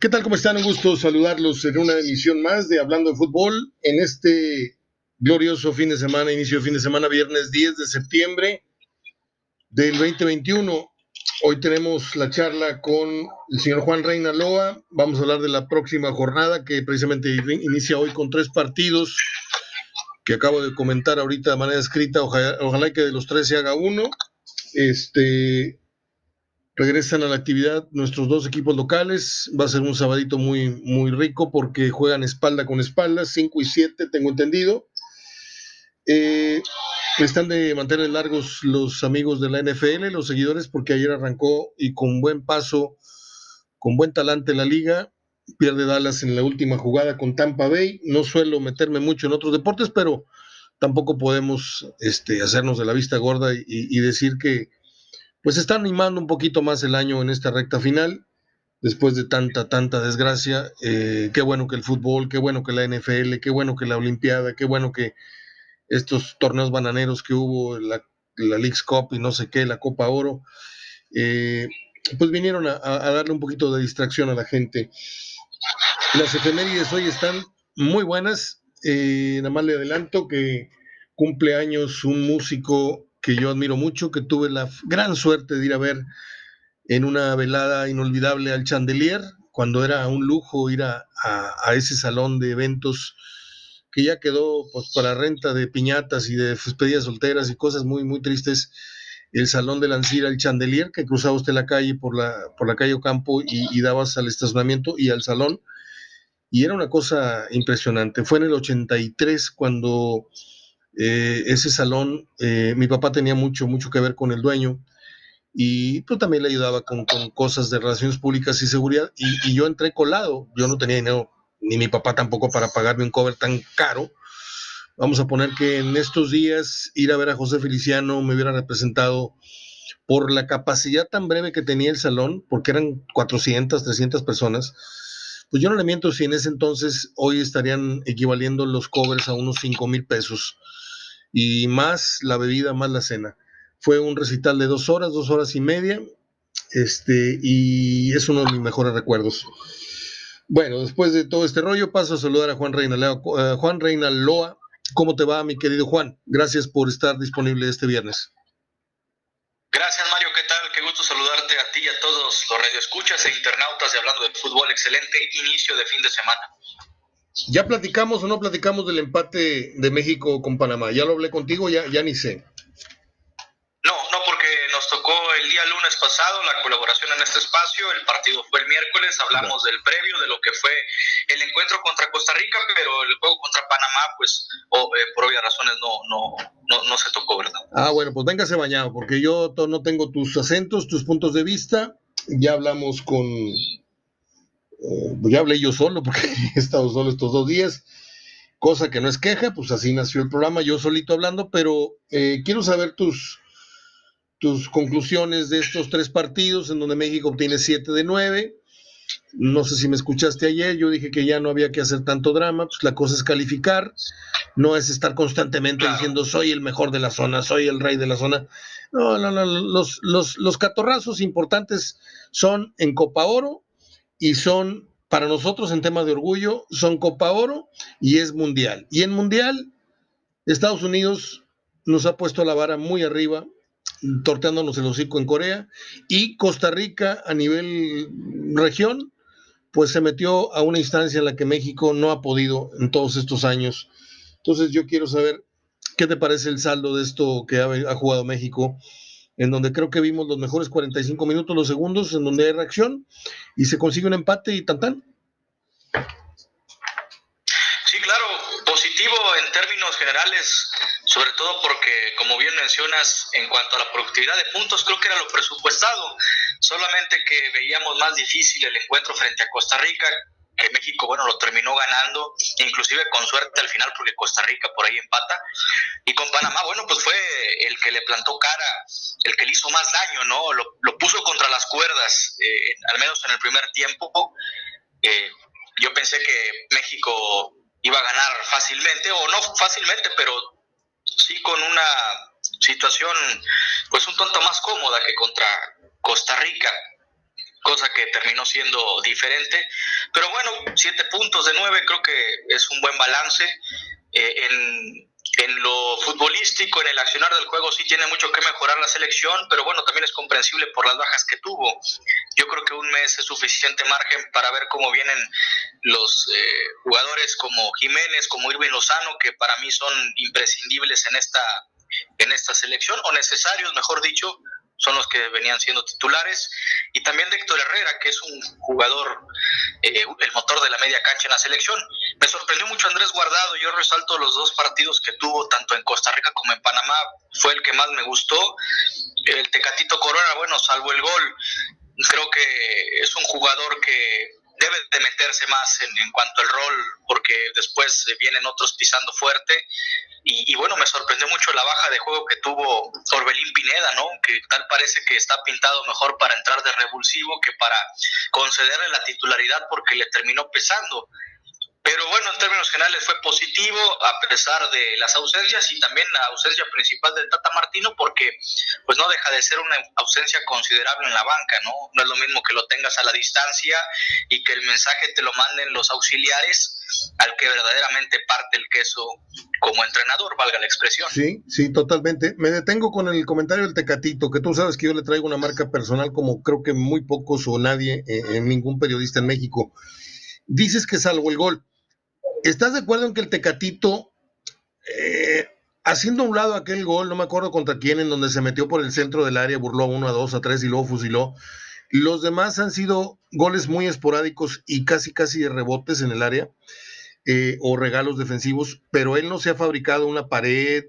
¿Qué tal? ¿Cómo están? Un gusto saludarlos en una emisión más de Hablando de Fútbol en este glorioso fin de semana, inicio de fin de semana, viernes 10 de septiembre del 2021. Hoy tenemos la charla con el señor Juan Reina Loa. Vamos a hablar de la próxima jornada que precisamente inicia hoy con tres partidos que acabo de comentar ahorita de manera escrita. Ojalá, ojalá que de los tres se haga uno. Este, regresan a la actividad nuestros dos equipos locales. Va a ser un sabadito muy, muy rico porque juegan espalda con espalda, 5 y 7, tengo entendido. Eh, están de mantener largos los amigos de la NFL, los seguidores, porque ayer arrancó y con buen paso, con buen talante la liga. Pierde Dallas en la última jugada con Tampa Bay. No suelo meterme mucho en otros deportes, pero tampoco podemos este, hacernos de la vista gorda y decir que, pues está animando un poquito más el año en esta recta final, después de tanta, tanta desgracia. Eh, qué bueno que el fútbol, qué bueno que la NFL, qué bueno que la Olimpiada, qué bueno que estos torneos bananeros que hubo, la, la League's Cup y no sé qué, la Copa Oro, eh, pues vinieron a, darle un poquito de distracción a la gente. Las efemérides hoy están muy buenas. Eh, nada más le adelanto que cumple años un músico que yo admiro mucho, que tuve la gran suerte de ir a ver en una velada inolvidable al Chandelier, cuando era un lujo ir a, ese salón de eventos que ya quedó pues, para renta de piñatas y de despedidas solteras y cosas muy, muy tristes. El salón de Lancira, el Chandelier, que cruzaba usted la calle por la, por la calle Ocampo y, y dabas al estacionamiento y al salón. Y era una cosa impresionante. Fue en el 83 cuando eh, ese salón, eh, mi papá tenía mucho, mucho que ver con el dueño y pues, también le ayudaba con, cosas de relaciones públicas y seguridad y, yo entré colado, yo no tenía dinero, ni mi papá tampoco para pagarme un cover tan caro. Vamos a poner que en estos días ir a ver a José Feliciano me hubiera representado por la capacidad tan breve que tenía el salón, porque eran 400, 300 personas, pues yo no le miento si en ese entonces hoy estarían equivaliendo los covers a unos 5 mil pesos y más la bebida, más la cena. Fue un recital de dos horas, dos horas y media, este, y es uno de mis mejores recuerdos. Bueno, después de todo este rollo, paso a saludar a Juan Reina, uh, Juan Reina Loa. ¿Cómo te va, mi querido Juan? Gracias por estar disponible este viernes. Gracias, Mario. ¿Qué tal? Qué gusto saludarte a ti y a todos los radioescuchas e internautas de Hablando de Fútbol. Excelente inicio de fin de semana. ¿Ya platicamos o no platicamos del empate de México con Panamá? ¿Ya lo hablé contigo? Ya, ya ni sé. No, no, porque nos tocó el día lunes pasado la colaboración en este espacio. El partido fue el miércoles. Hablamos del previo, de lo que fue el encuentro contra Costa Rica, pero el juego contra Panamá, pues, eh, por obvias razones, no, no, no, no se tocó, ¿verdad? Ah, bueno, pues véngase bañado, porque yo no tengo tus acentos, tus puntos de vista. Ya hablamos con eh, pues ya hablé yo solo porque he estado solo estos dos días, cosa que no es queja, pues así nació el programa, yo solito hablando, pero eh, quiero saber tus, tus conclusiones de estos tres partidos en donde México obtiene siete de nueve. No sé si me escuchaste ayer, yo dije que ya no había que hacer tanto drama, pues la cosa es calificar, no es estar constantemente diciendo soy el mejor de la zona, soy el rey de la zona. No, no, no, los, los, los catorrazos importantes son en Copa Oro y son, para nosotros en tema de orgullo, son Copa Oro y es Mundial. Y en Mundial, Estados Unidos nos ha puesto la vara muy arriba, torteándonos el hocico en Corea, y Costa Rica a nivel región, pues se metió a una instancia en la que México no ha podido en todos estos años. Entonces yo quiero saber qué te parece el saldo de esto que ha, ha jugado México en donde creo que vimos los mejores 45 minutos, los segundos, en donde hay reacción y se consigue un empate y tan. Sí, claro, positivo en términos generales, sobre todo porque, como bien mencionas, en cuanto a la productividad de puntos, creo que era lo presupuestado, solamente que veíamos más difícil el encuentro frente a Costa Rica, que México, bueno, lo terminó ganando, inclusive con suerte al final porque Costa Rica por ahí empata. Y con Panamá, bueno, pues fue el que le plantó cara, el que le hizo más daño, ¿no? Lo, puso contra las cuerdas, eh, al menos en el primer tiempo. Eh, yo pensé que México iba a ganar fácilmente, o no fácilmente, pero sí con una situación, pues un tanto más cómoda que contra Costa Rica. Cosa que terminó siendo diferente. Pero bueno, siete puntos de nueve creo que es un buen balance. Eh, en, en lo futbolístico, en el accionar del juego, sí tiene mucho que mejorar la selección, pero bueno, también es comprensible por las bajas que tuvo. Yo creo que un mes es suficiente margen para ver cómo vienen los eh, jugadores como Jiménez, como Irving Lozano, que para mí son imprescindibles en esta, en esta selección, o necesarios, mejor dicho, son los que venían siendo titulares, y también de Héctor Herrera, que es un jugador, eh, el motor de la media cancha en la selección. Me sorprendió mucho Andrés Guardado, yo resalto los dos partidos que tuvo, tanto en Costa Rica como en Panamá, fue el que más me gustó. El Tecatito Corona, bueno, salvo el gol, creo que es un jugador que debe de meterse más en, en, cuanto al rol, porque después vienen otros pisando fuerte. Y, y, bueno, me sorprendió mucho la baja de juego que tuvo Orbelín Pineda, ¿no? Que tal parece que está pintado mejor para entrar de revulsivo que para concederle la titularidad porque le terminó pesando. Términos generales fue positivo a pesar de las ausencias y también la ausencia principal del Tata Martino porque pues no deja de ser una ausencia considerable en la banca, ¿no? No es lo mismo que lo tengas a la distancia y que el mensaje te lo manden los auxiliares al que verdaderamente parte el queso como entrenador, valga la expresión. Sí, sí, totalmente. Me detengo con el comentario del Tecatito, que tú sabes que yo le traigo una marca personal como creo que muy pocos o nadie, eh, ningún periodista en México. Dices que salvo el gol ¿Estás de acuerdo en que el Tecatito, eh, haciendo a un lado aquel gol, no me acuerdo contra quién, en donde se metió por el centro del área, burló a uno, a dos, a tres y luego fusiló? Los demás han sido goles muy esporádicos y casi, casi de rebotes en el área eh, o regalos defensivos, pero él no se ha fabricado una pared,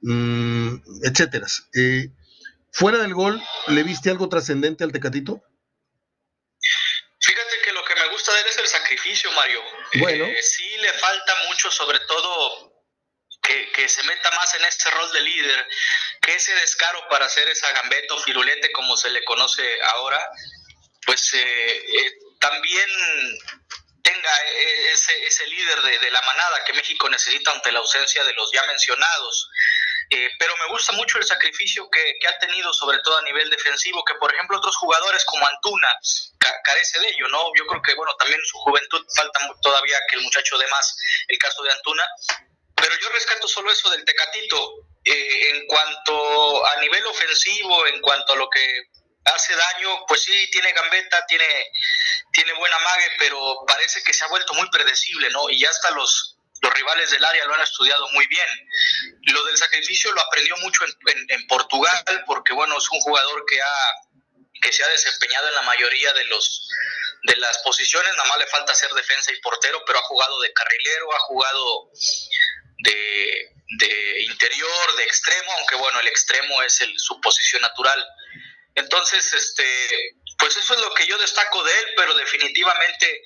mmm, etcétera. Eh, fuera del gol, ¿le viste algo trascendente al Tecatito? Fíjate que lo que me gusta de él es el sacrificio, Mario. Bueno. Eh, sí le falta mucho, sobre todo que, que, se meta más en este rol de líder, que ese descaro para hacer esa gambeto firulete como se le conoce ahora, pues eh, eh, también tenga ese, ese líder de, de, la manada que México necesita ante la ausencia de los ya mencionados. Eh, pero me gusta mucho el sacrificio que, ha tenido, sobre todo a nivel defensivo, que por ejemplo otros jugadores como Antuna ca carece de ello, ¿no? Yo creo que, bueno, también en su juventud falta todavía que el muchacho dé más el caso de Antuna, pero yo rescato solo eso del Tecatito. Eh, en cuanto a nivel ofensivo, en cuanto a lo que hace daño, pues sí, tiene gambeta, tiene, tiene buena mague, pero parece que se ha vuelto muy predecible, ¿no? Y ya hasta los, los rivales del área lo han estudiado muy bien. Lo del sacrificio lo aprendió mucho en, en, Portugal, porque bueno, es un jugador que ha que se ha desempeñado en la mayoría de los de las posiciones, nada más le falta ser defensa y portero, pero ha jugado de carrilero, ha jugado de, de interior, de extremo, aunque bueno, el extremo es el, su posición natural. Entonces, este, pues eso es lo que yo destaco de él, pero definitivamente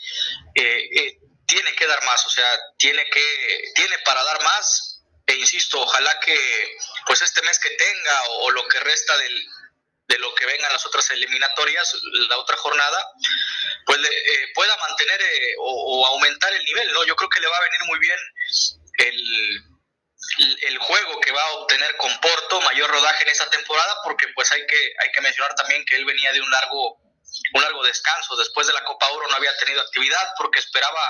eh, eh, tiene que dar más, o sea, tiene que, tiene para dar más, e insisto, ojalá que pues este mes que tenga o, lo que resta del, de lo que vengan las otras eliminatorias, la otra jornada, pues eh, pueda mantener eh, o, o, aumentar el nivel, ¿no? Yo creo que le va a venir muy bien el, el juego que va a obtener con Porto, mayor rodaje en esta temporada, porque pues hay que, hay que mencionar también que él venía de un largo un largo descanso. Después de la Copa Oro no había tenido actividad porque esperaba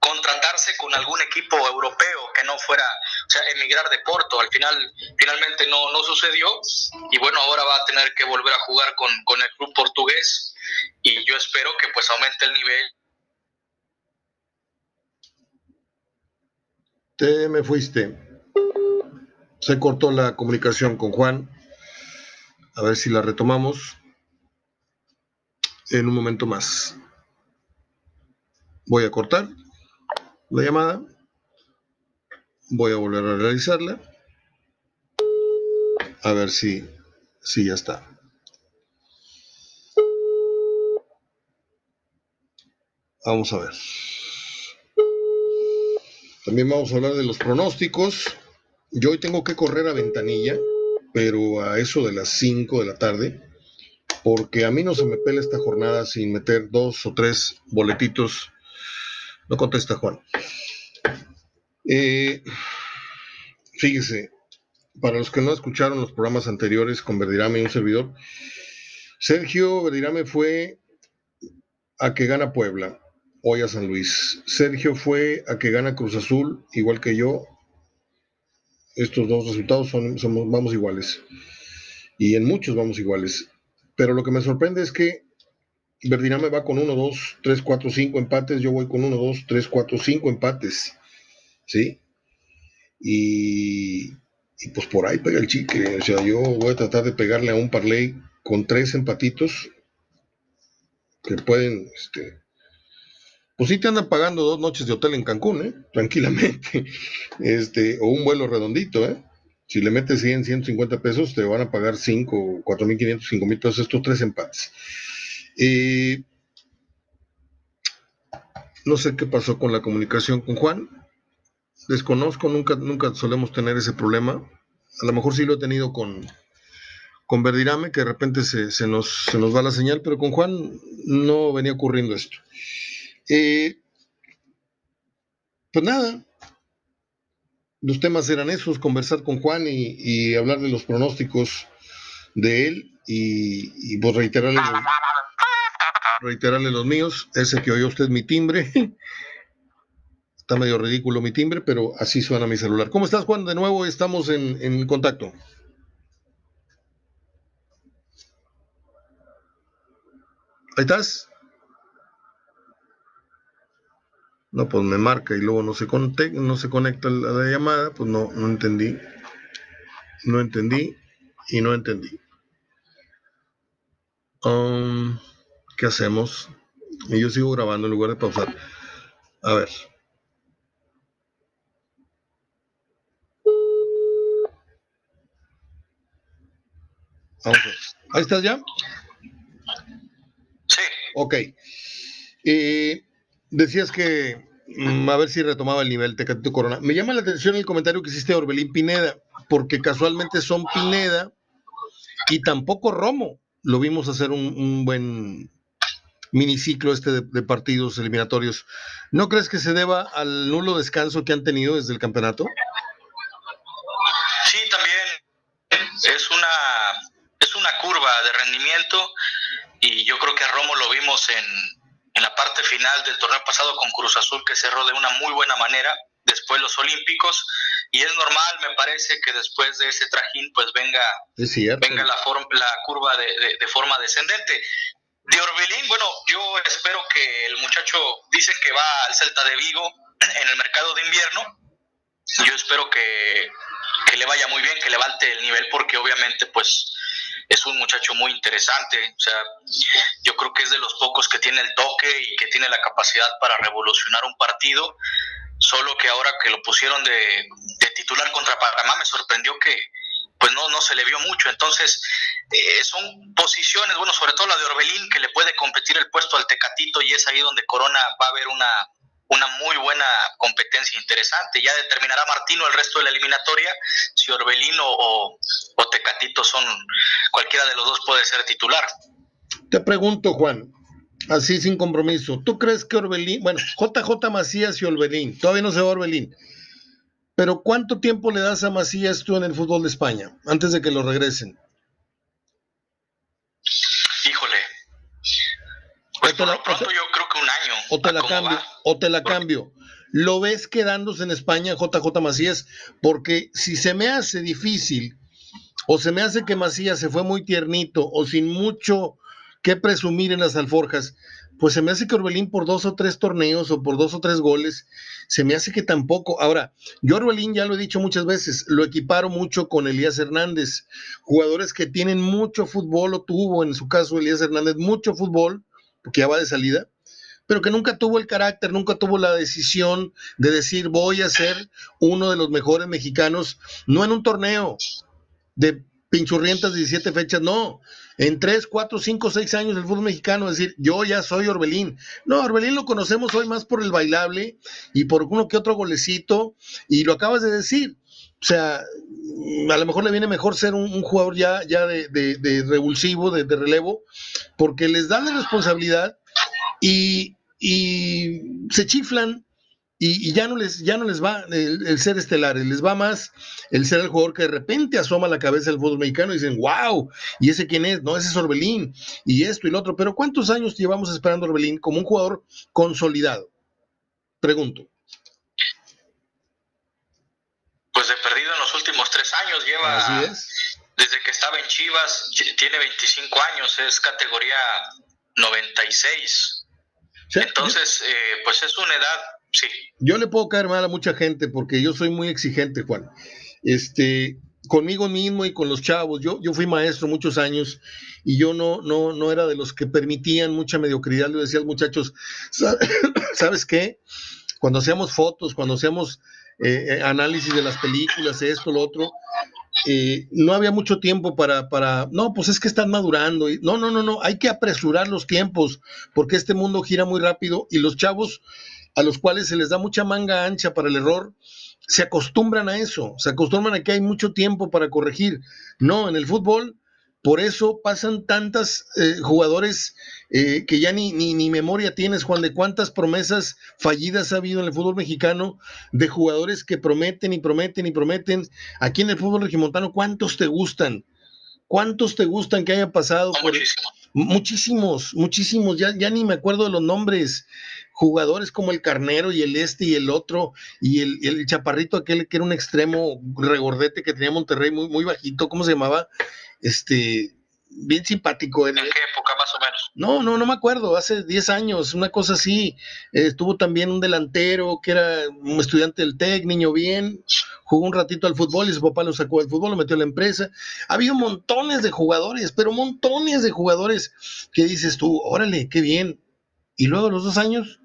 contratarse con algún equipo europeo que no fuera, o sea, emigrar de Porto. Al final, finalmente no, no sucedió y bueno, ahora va a tener que volver a jugar con, con el club portugués y yo espero que pues aumente el nivel. Te me fuiste. Se cortó la comunicación con Juan. A ver si la retomamos en un momento más. Voy a cortar la llamada. Voy a volver a realizarla. A ver si, si ya está. Vamos a ver. También vamos a hablar de los pronósticos. Yo hoy tengo que correr a ventanilla, pero a eso de las 5 de la tarde, porque a mí no se me pela esta jornada sin meter dos o tres boletitos no contesta Juan. Eh, fíjese, para los que no escucharon los programas anteriores con Verdirame y un servidor, Sergio Verdirame fue a que gana Puebla, hoy a San Luis. Sergio fue a que gana Cruz Azul, igual que yo. Estos dos resultados son, vamos iguales. Y en muchos vamos iguales. Pero lo que me sorprende es que Verdiname va con 1, 2, 3, 4, 5 empates. Yo voy con 1, 2, 3, 4, 5 empates. ¿Sí? Y, y pues por ahí pega el chicle. O sea, yo voy a tratar de pegarle a un parlay con tres empatitos que pueden, este, pues sí te andan pagando dos noches de hotel en Cancún, ¿eh? tranquilamente, este, o un vuelo redondito, ¿eh? Si le metes 100, 150 pesos, te van a pagar 5, 4.500, 5.000 pesos estos tres empates. Eh, no sé qué pasó con la comunicación con Juan. Desconozco, nunca, nunca solemos tener ese problema. A lo mejor sí lo he tenido con, con Verdirame, que de repente se, nos, se nos va la señal, pero con Juan no venía ocurriendo esto. Eh, pues nada, los temas eran esos, conversar con Juan y, hablar de los pronósticos de él y, y pues reiterarle, reiterarle los míos, ese que oyó usted mi timbre. Está medio ridículo mi timbre, pero así suena mi celular. ¿Cómo estás, Juan? De nuevo estamos en, en contacto. ¿Ahí estás? No, pues me marca y luego no se, conecta, no se conecta la, llamada, pues no, no entendí. No entendí y no entendí. Um, ¿Qué hacemos? Y yo sigo grabando en lugar de pausar. A ver. Vamos a ver. ¿Ahí estás ya? Ok. Eh, decías que mm, a ver si retomaba el nivel Tecatito Corona. Me llama la atención el comentario que hiciste Orbelín Pineda, porque casualmente son Pineda y tampoco Romo. Lo vimos hacer un, buen miniciclo este de, partidos eliminatorios. ¿No crees que se deba al nulo descanso que han tenido desde el campeonato? Sí, también es una, es una curva de rendimiento y yo creo que a Romo lo vimos en, parte final del torneo pasado con Cruz Azul que cerró de una muy buena manera, después los Olímpicos, y es normal, me parece, que después de ese trajín pues venga, venga la, la curva de, de, forma descendente. De Orbelín, bueno, yo espero que el muchacho, dicen que va al Celta de Vigo en el mercado de invierno, yo espero que, que le vaya muy bien, que levante el nivel, porque obviamente pues es un muchacho muy interesante, o sea, yo creo que es de los pocos que tiene el toque y que tiene la capacidad para revolucionar un partido, solo que ahora que lo pusieron de, titular contra Panamá me sorprendió que pues no, no se le vio mucho, entonces eh, son posiciones, bueno, sobre todo la de Orbelín, que le puede competir el puesto al Tecatito y es ahí donde Corona va a haber una, una muy buena competencia interesante. Ya determinará Martino el resto de la eliminatoria si Orbelino o, o, Tecatito son, cualquiera de los dos puede ser titular. Te pregunto, Juan, así sin compromiso, ¿tú crees que Orbelín, bueno, JJ Macías y Orbelín, todavía no se va Orbelín, pero ¿cuánto tiempo le das a Macías tú en el fútbol de España antes de que lo regresen? Híjole. Pues por lo pronto yo creo. O te la cambio, o te la cambio. ¿Lo ves quedándose en España, JJ Macías? Porque si se me hace difícil, o se me hace que Macías se fue muy tiernito, o sin mucho que presumir en las alforjas, pues se me hace que Orbelín por dos o tres torneos o por dos o tres goles, se me hace que tampoco. Ahora, yo Orbelín ya lo he dicho muchas veces, lo equiparo mucho con Elías Hernández, jugadores que tienen mucho fútbol, o tuvo en su caso Elías Hernández mucho fútbol, porque ya va de salida, pero que nunca tuvo el carácter, nunca tuvo la decisión de decir voy a ser uno de los mejores mexicanos, no en un torneo de pinchurrientas 17 fechas, no, en 3, 4, 5, 6 años del fútbol mexicano, decir, yo ya soy Orbelín. No, Orbelín lo conocemos hoy más por el bailable y por uno que otro golecito, y lo acabas de decir. O sea, a lo mejor le viene mejor ser un, jugador ya, ya de, de, revulsivo, de, de, relevo, porque les dan la responsabilidad y, y se chiflan y, ya, no les, ya no les va el, ser estelares, les va más el ser el jugador que de repente asoma la cabeza del fútbol mexicano y dicen, wow, ¿y ese quién es? No, ese es Orbelín, y esto y lo otro. Pero ¿cuántos años llevamos esperando a Orbelín como un jugador consolidado? Pregunto. Pues de perdido en los últimos tres años lleva. Así es. Desde que estaba en Chivas, tiene 25 años, es categoría 96. Entonces, eh, pues es una edad Sí. Yo le puedo caer mal a mucha gente porque yo soy muy exigente, Juan. Este, conmigo mismo y con los chavos. Yo, yo fui maestro muchos años y yo no, no, no era de los que permitían mucha mediocridad. Le decía a los muchachos, ¿sabes qué? Cuando hacíamos fotos, cuando hacíamos eh, eh, análisis de las películas, esto, lo otro, eh, no había mucho tiempo para, para, no, pues es que están madurando. No, no, no, no, hay que apresurar los tiempos porque este mundo gira muy rápido y los chavos a los cuales se les da mucha manga ancha para el error, se acostumbran a eso, se acostumbran a que hay mucho tiempo para corregir. No, en el fútbol, por eso pasan tantas eh, jugadores eh, que ya ni, ni, ni, memoria tienes, Juan, de cuántas promesas fallidas ha habido en el fútbol mexicano, de jugadores que prometen y prometen y prometen. Aquí en el fútbol regimontano, ¿cuántos te gustan? ¿Cuántos te gustan que haya pasado? Muchísimos, muchísimos, ya, ya ni me acuerdo de los nombres jugadores como el Carnero y el este y el otro, y el, el, chaparrito aquel que era un extremo regordete que tenía Monterrey muy, muy bajito, ¿cómo se llamaba? Este, bien simpático. ¿En qué época más o menos? No, no, no me acuerdo, hace 10 años, una cosa así. estuvo también un delantero que era un estudiante del TEC, niño bien, jugó un ratito al fútbol y su papá lo sacó del fútbol, lo metió a la empresa. Ha habido montones de jugadores, pero montones de jugadores que dices tú, órale, qué bien. Y luego los dos años,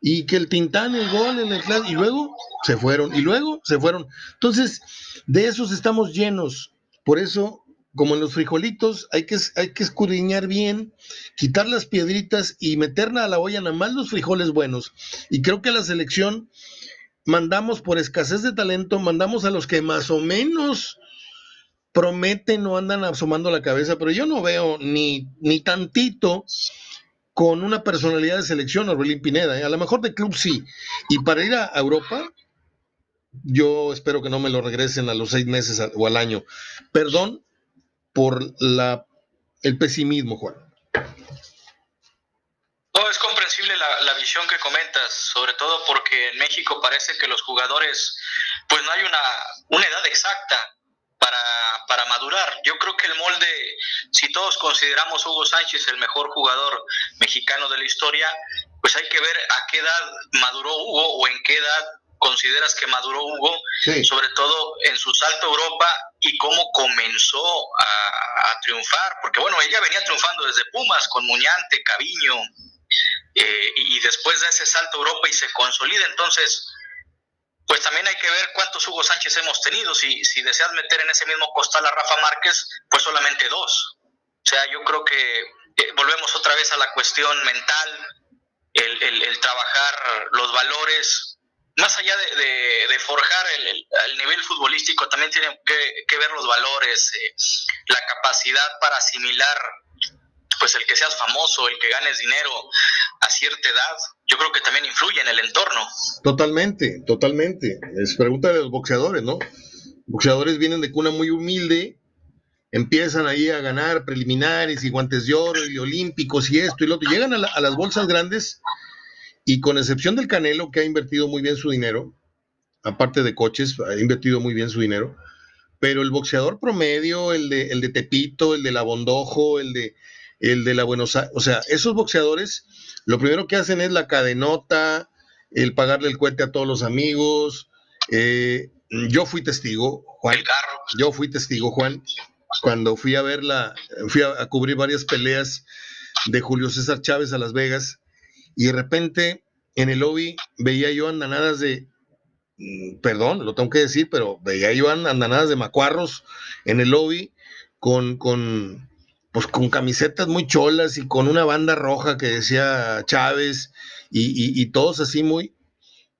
y que el Tintán, el gol, el, el y luego se fueron, y luego se fueron. Entonces, de esos estamos llenos. Por eso, como en los frijolitos, hay que, hay que escudriñar bien, quitar las piedritas y meterla a la olla nada más los frijoles buenos. Y creo que la selección mandamos por escasez de talento, mandamos a los que más o menos prometen o andan asomando la cabeza, pero yo no veo ni, ni tantito con una personalidad de selección, Orbelín Pineda. ¿eh? A lo mejor de club sí. Y para ir a Europa, yo espero que no me lo regresen a los seis meses o al año. Perdón por la, el pesimismo, Juan. No, es comprensible la, la, visión que comentas, sobre todo porque en México parece que los jugadores, pues no hay una, una edad exacta para, para madurar. Yo creo que el molde, si todos consideramos Hugo Sánchez el mejor jugador mexicano de la historia, pues hay que ver a qué edad maduró Hugo o en qué edad consideras que maduró Hugo, sobre todo en su salto a Europa y cómo comenzó a, triunfar, porque bueno, ella venía triunfando desde Pumas con Muñante, Caviño, eh, y después de ese salto a Europa y se consolida, entonces pues también hay que ver cuántos Hugo Sánchez hemos tenido. Si, si deseas meter en ese mismo costal a Rafa Márquez, pues solamente dos. O sea, yo creo que eh, volvemos otra vez a la cuestión mental, el, trabajar los valores. Más allá de, forjar el, nivel futbolístico, también tienen que, ver los valores, eh, la capacidad para asimilar pues el que seas famoso, el que ganes dinero a cierta edad, yo creo que también influye en el entorno. Totalmente, totalmente. Es pregunta de los boxeadores, ¿no? Boxeadores vienen de cuna muy humilde, empiezan ahí a ganar preliminares y guantes de oro y olímpicos y esto y lo otro. Llegan a, a las bolsas grandes y con excepción del Canelo, que ha invertido muy bien su dinero, aparte de coches, ha invertido muy bien su dinero, pero el boxeador promedio, el de, el de Tepito, el de La Bondojo, el de el de la Buenos Aires, o sea, esos boxeadores, lo primero que hacen es la cadenota, el pagarle el cohete a todos los amigos. Eh, yo fui testigo, Juan. Yo fui testigo, Juan, cuando fui a verla, fui a, cubrir varias peleas de Julio César Chávez a Las Vegas, y de repente en el lobby veía yo andanadas de, mm, perdón, lo tengo que decir, pero veía yo andanadas de macuarros en el lobby con, con, pues con camisetas muy cholas y con una banda roja que decía Chávez y, todos así muy...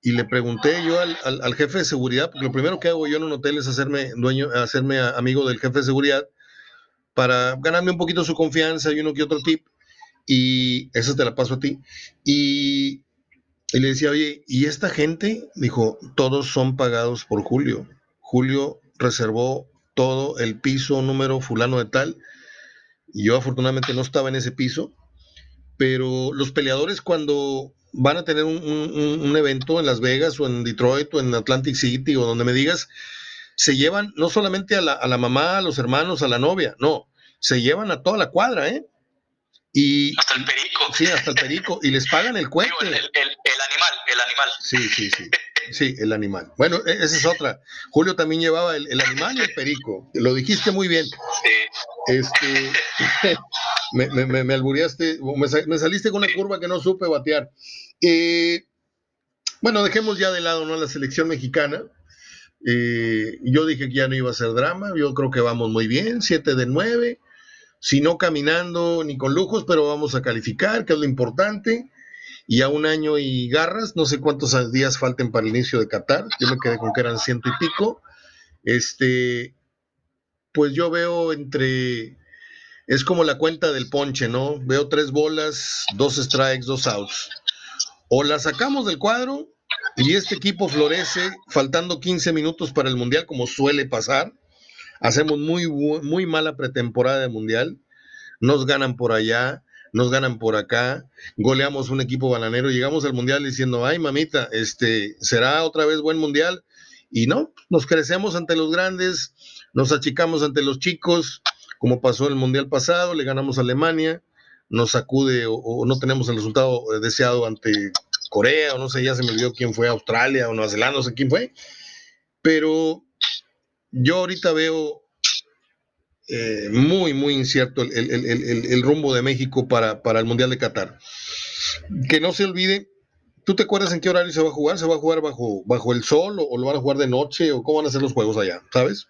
Y le pregunté yo al, jefe de seguridad, porque lo primero que hago yo en un hotel es hacerme dueño, hacerme amigo del jefe de seguridad para ganarme un poquito su confianza y uno que otro tip. Y eso te la paso a ti. Y Y le decía, oye, ¿y esta gente? Dijo, todos son pagados por Julio. Julio reservó todo el piso número fulano de tal. Y yo afortunadamente no estaba en ese piso. Pero los peleadores cuando van a tener un, evento en Las Vegas o en Detroit o en Atlantic City o donde me digas, se llevan no solamente a la, a la mamá, a los hermanos, a la novia, no, se llevan a toda la cuadra, ¿eh? Y, hasta el perico. Sí, hasta el perico. Y les pagan el cuento. el, animal, el animal. Sí, sí, sí. Sí, el animal. Bueno, e, esa es otra. Julio también llevaba el, animal y el perico. Lo dijiste muy bien. Sí. Este, me, me, me, me, saliste con una curva que no supe batear. Eh, bueno, dejemos ya de lado ¿no? la selección mexicana. Eh, yo dije que ya no iba a ser drama. Yo creo que vamos muy bien, 7 de 9 si no caminando ni con lujos, pero vamos a calificar, que es lo importante. Y a un año y garras, no sé cuántos días falten para el inicio de Qatar, yo me quedé con que eran ciento y pico. Este, pues yo veo entre, es como la cuenta del ponche, ¿no? Veo tres bolas, dos strikes, dos outs. O la sacamos del cuadro y este equipo florece faltando 15 minutos para el Mundial, como suele pasar hacemos muy, muy mala pretemporada de mundial, nos ganan por allá, nos ganan por acá, goleamos un equipo bananero, llegamos al mundial diciendo, ay mamita, este, será otra vez buen mundial, y no, nos crecemos ante los grandes, nos achicamos ante los chicos, como pasó el mundial pasado, le ganamos a Alemania, nos sacude o, no tenemos el resultado deseado ante Corea, o no sé, ya se me olvidó quién fue, Australia o Nueva Zelanda, no sé quién fue, pero yo ahorita veo eh, muy, muy incierto el, rumbo de México para, para, el Mundial de Qatar. Que no se olvide, ¿tú te acuerdas en qué horario se va a jugar? ¿Se va a jugar bajo, bajo el sol o, lo van a jugar de noche o cómo van a ser los juegos allá? ¿Sabes?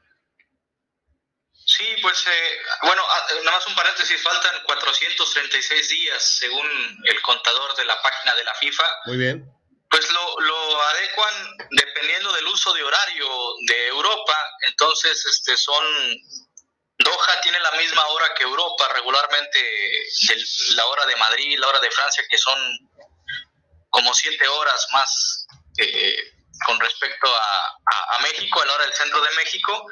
Sí, pues eh, bueno, ah, nada más un paréntesis, faltan 436 días según el contador de la página de la FIFA. Muy bien pues lo, lo, adecuan dependiendo del uso de horario de Europa. Entonces, este son Doha tiene la misma hora que Europa regularmente, la hora de Madrid, la hora de Francia, que son como siete horas más eh, con respecto a, a, México, a la hora del centro de México.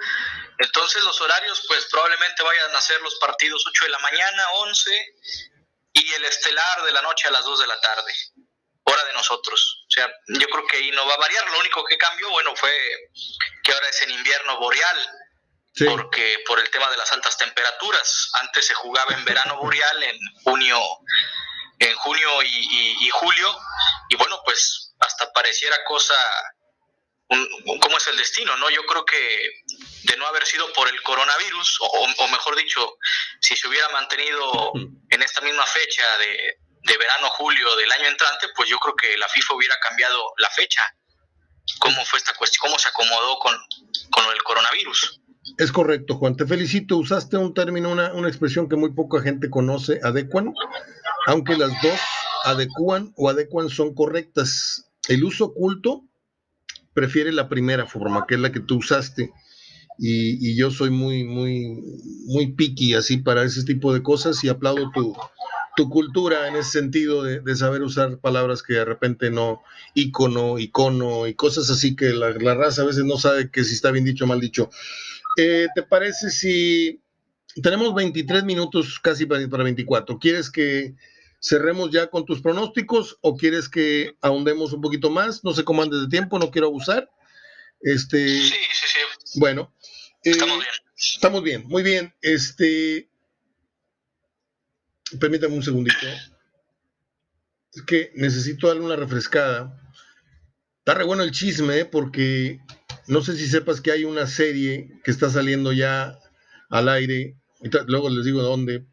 Entonces los horarios pues probablemente vayan a ser los partidos 8 de la mañana, 11 y el estelar de la noche a las 2 de la tarde hora de nosotros. O sea, yo creo que ahí no va a variar. Lo único que cambió, bueno, fue que ahora es en invierno boreal, porque por el tema de las altas temperaturas. Antes se jugaba en verano boreal, en junio, en junio y, julio, y bueno, pues hasta pareciera cosa cómo es el destino, ¿no? Yo creo que de no haber sido por el coronavirus, o mejor dicho, si se hubiera mantenido en esta misma fecha de, de verano, julio del año entrante, pues yo creo que la FIFA hubiera cambiado la fecha. ¿Cómo fue esta cuestión? ¿Cómo se acomodó con, con el coronavirus? Es correcto, Juan. Te felicito. Usaste un término, una, una expresión que muy poca gente conoce, adecuan, aunque las dos adecuan o adecuan son correctas. El uso oculto prefiere la primera forma, que es la que tú usaste. Y, y, yo soy muy, muy, muy picky así para ese tipo de cosas y aplaudo tu, tu cultura en ese sentido de, saber usar palabras que de repente no, icono, icono y cosas así que la, raza a veces no sabe que si está bien dicho o mal dicho. Eh, ¿Te parece si tenemos 23 minutos casi para, para 24? ¿Quieres que cerremos ya con tus pronósticos o quieres que ahondemos un poquito más? No sé cómo andes de tiempo, no quiero abusar. Este, sí, sí, sí. Bueno. estamos eh, bien. Estamos bien, muy bien. Este, Permítame un segundito. Es que necesito darle una refrescada. Está re bueno el chisme, ¿eh? porque no sé si sepas que hay una serie que está saliendo ya al aire. Luego les digo dónde.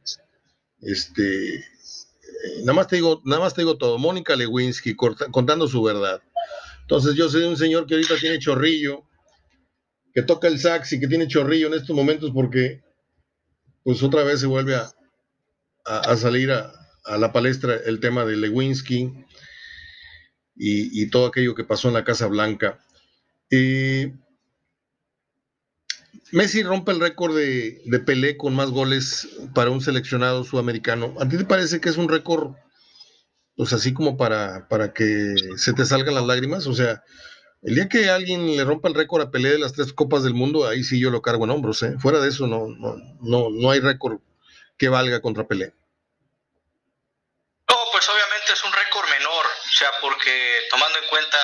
Este, eh, nada más te digo, nada más te digo todo. Mónica Lewinsky contando su verdad. Entonces yo soy un señor que ahorita tiene chorrillo, que toca el sax y que tiene chorrillo en estos momentos porque, pues otra vez se vuelve a, a, salir a, la palestra el tema de Lewinsky y, todo aquello que pasó en la Casa Blanca. Messi rompe el récord de, de, Pelé con más goles para un seleccionado sudamericano. ¿A ti te parece que es un récord pues así como para, para que se te salgan las lágrimas. O sea, el día que alguien le rompa el récord a Pelé de las tres copas del mundo, ahí sí yo lo cargo en hombros. ¿eh? Fuera de eso, no, no, no, no hay récord que valga contra Pelé. No, pues obviamente es un récord menor, o sea, porque tomando en cuenta,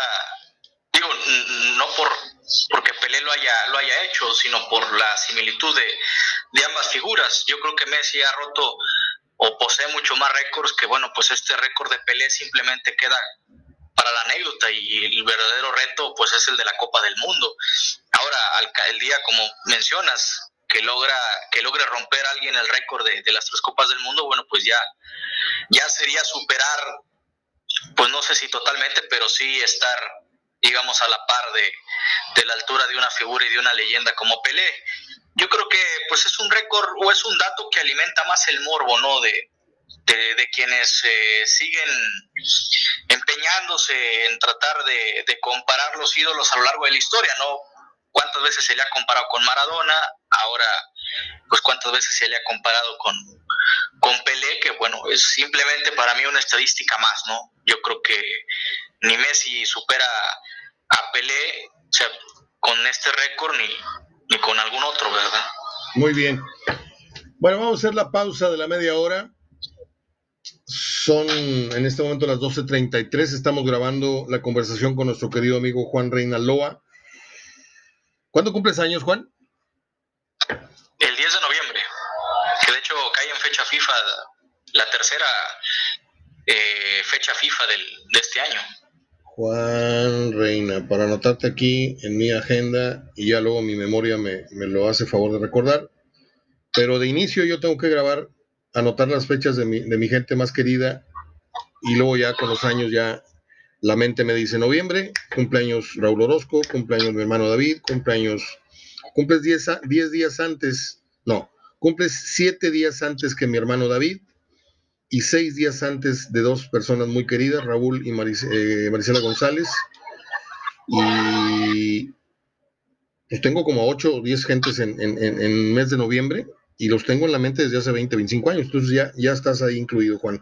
digo, no por porque Pelé lo haya, lo haya hecho, sino por la similitud de, de ambas figuras. Yo creo que Messi ha roto o posee mucho más récords que, bueno, pues este récord de Pelé simplemente queda para la anécdota y el verdadero reto pues es el de la Copa del Mundo. Ahora, el día como mencionas, que logra que logre romper a alguien el récord de, las tres Copas del Mundo, bueno, pues ya, ya sería superar, pues no sé si totalmente, pero sí estar, digamos, a la par de, de la altura de una figura y de una leyenda como Pelé yo creo que pues es un récord o es un dato que alimenta más el morbo, ¿no? De, de, quienes eh, siguen empeñándose en tratar de, comparar los ídolos a lo largo de la historia, ¿no? ¿Cuántas veces se le ha comparado con Maradona? Ahora, pues cuántas veces se le ha comparado con, con Pelé, que bueno, es simplemente para mí una estadística más, ¿no? Yo creo que ni Messi supera a Pelé, o sea, con este récord ni, ni con algún otro, ¿verdad? Muy bien. Bueno, vamos a hacer la pausa de la media hora. Son en este momento las 12.33. Estamos grabando la conversación con nuestro querido amigo Juan Reina Loa. ¿Cuándo cumples años, Juan? El 10 de noviembre, que de hecho cae en fecha FIFA, la tercera eh, fecha FIFA del, de este año. Juan Reina, para anotarte aquí en mi agenda y ya luego mi memoria me, lo hace favor de recordar. Pero de inicio yo tengo que grabar, anotar las fechas de mi, de mi gente más querida y luego ya con los años ya la mente me dice noviembre, cumpleaños Raúl Orozco, cumpleaños mi hermano David, cumpleaños, cumples 10 días antes, no, cumples 7 días antes que mi hermano David, y seis días antes de dos personas muy queridas, Raúl y eh, Marisela González. Y pues tengo como ocho o diez gentes en, en, mes de noviembre y los tengo en la mente desde hace 20, 25 años. Entonces ya, ya estás ahí incluido, Juan.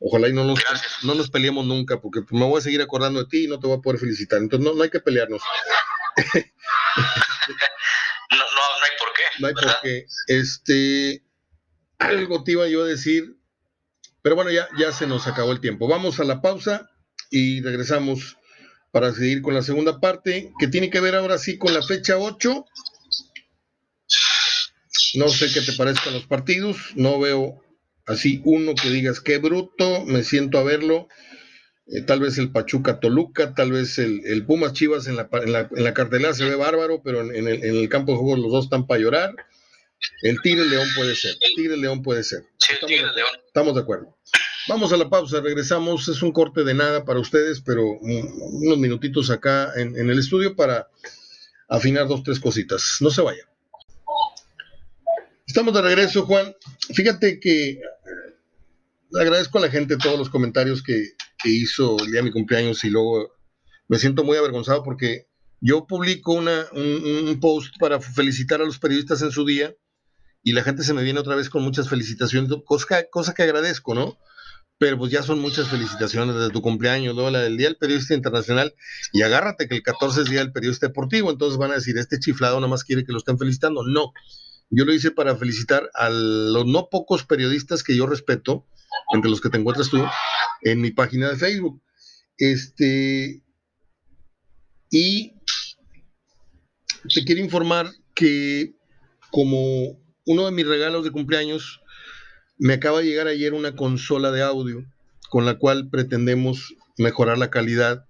Ojalá y no nos, no nos peleemos nunca, porque me voy a seguir acordando de ti y no te voy a poder felicitar. Entonces no, no hay que pelearnos. no, no, no hay por qué. No hay por qué. Este, algo te iba yo a decir, pero bueno, ya, ya se nos acabó el tiempo. Vamos a la pausa y regresamos para seguir con la segunda parte, que tiene que ver ahora sí con la fecha 8. No sé qué te parezcan los partidos, no veo así uno que digas qué bruto, me siento a verlo. Eh, tal vez el Pachuca Toluca, tal vez el, Pumas Chivas en la, en, la, en la, cartelera se ve bárbaro, pero en, el, en, el, campo de juego los dos están para llorar. El Tigre León puede ser. Tigre León puede ser. estamos, de, estamos de acuerdo. Vamos a la pausa, regresamos. Es un corte de nada para ustedes, pero unos minutitos acá en, el estudio para afinar dos, tres cositas. No se vayan. Estamos de regreso, Juan. Fíjate que eh, agradezco a la gente todos los comentarios que, hizo el día de mi cumpleaños y luego me siento muy avergonzado porque yo publico una, un, post para felicitar a los periodistas en su día y la gente se me viene otra vez con muchas felicitaciones, cosa, cosa que agradezco, ¿no? Pero pues ya son muchas felicitaciones de tu cumpleaños, luego la del Día del Periodista Internacional, y agárrate que el 14 es Día del Periodista Deportivo, entonces van a decir, este chiflado nada más quiere que lo estén felicitando. No, yo lo hice para felicitar a los no pocos periodistas que yo respeto, entre los que te encuentras tú, en mi página de Facebook. Este, y te quiero informar que como uno de mis regalos de cumpleaños, me acaba de llegar ayer una consola de audio con la cual pretendemos mejorar la calidad,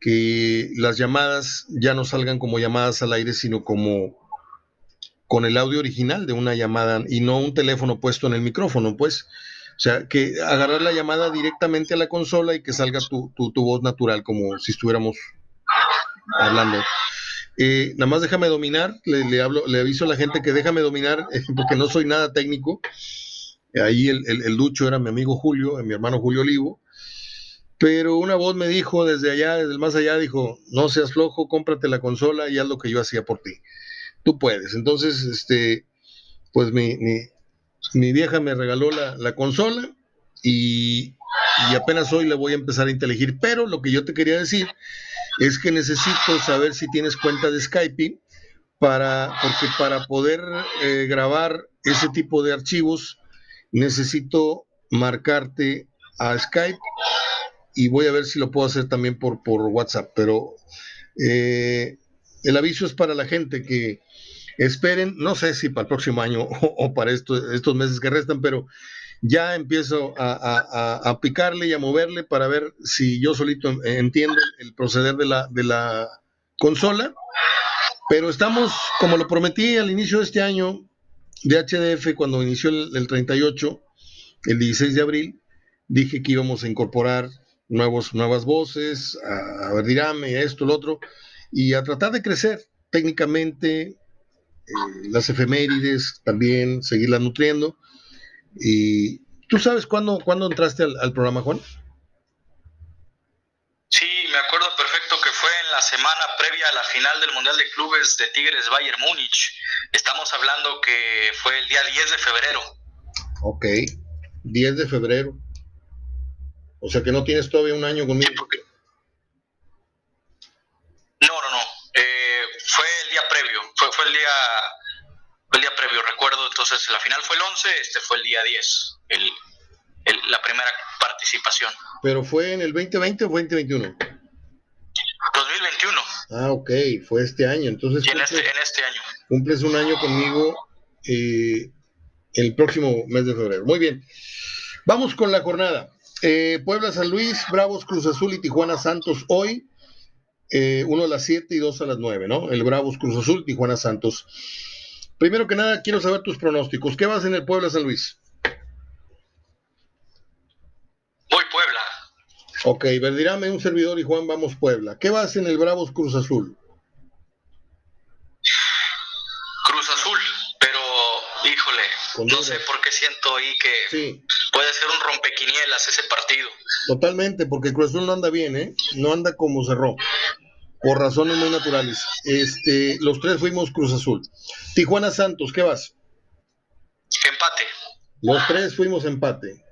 que las llamadas ya no salgan como llamadas al aire, sino como con el audio original de una llamada y no un teléfono puesto en el micrófono, pues. O sea, que agarrar la llamada directamente a la consola y que salga tu, tu voz natural, como si estuviéramos hablando. Eh, nada más déjame dominar, le, hablo, le aviso a la gente que déjame dominar, eh, porque no soy nada técnico. Ahí el, el, ducho era mi amigo Julio, mi hermano Julio Olivo. Pero una voz me dijo desde allá, desde el más allá, dijo, no seas flojo, cómprate la consola y haz lo que yo hacía por ti. Tú puedes. Entonces, este, pues mi, mi, vieja me regaló la, la consola y y apenas hoy le voy a empezar a inteligir. Pero lo que yo te quería decir es que necesito saber si tienes cuenta de Skype para, porque para poder eh, grabar ese tipo de archivos necesito marcarte a Skype y voy a ver si lo puedo hacer también por, por WhatsApp. Pero eh, el aviso es para la gente que esperen, no sé si para el próximo año o, para estos meses que restan, pero ya empiezo a, picarle y a moverle para ver si yo solito entiendo el proceder de la, consola. Pero estamos, como lo prometí al inicio de este año, de HDF, cuando inició el, 38, el 16 de abril, dije que íbamos a incorporar nuevos, nuevas voces, a, a Verdirame, a esto, lo otro, y a tratar de crecer técnicamente, eh, las efemérides también, seguirlas nutriendo. Y ¿tú sabes cuándo, cuándo entraste al, programa, Juan? Sí, me acuerdo perfecto que fue en la semana previa a la final del Mundial de Clubes de Tigres Bayern Múnich. Estamos hablando que fue el día 10 de febrero. Ok, 10 de febrero. O sea que no tienes todavía un año conmigo. No, no, no. Eh, fue el día previo. Fue, fue el día el día previo, recuerdo, entonces la final fue el 11, este fue el día 10, el, la primera participación. ¿Pero fue en el 2020 o 2021? 2021. Ah, ok, fue este año, entonces... en, este, en este año. Cumples un año conmigo eh, el próximo mes de febrero. Muy bien, vamos con la jornada. Eh, Puebla San Luis, Bravos Cruz Azul y Tijuana Santos hoy. Eh, uno a las 7 y dos a las 9, ¿no? El Bravos Cruz Azul, Tijuana Santos. Primero que nada, quiero saber tus pronósticos. ¿Qué vas en el Puebla San Luis? Voy Puebla. Ok, Verdirame, un servidor y Juan, vamos Puebla. ¿Qué vas en el Bravos Cruz Azul? Cruz Azul, pero híjole, no sé por qué siento ahí que puede ser un rompequinielas ese partido. Totalmente, porque Cruz Azul no anda bien, ¿eh? No anda como cerró por razones muy naturales. Este, los tres fuimos Cruz Azul. Tijuana Santos, ¿qué vas? Empate. Los tres fuimos empate.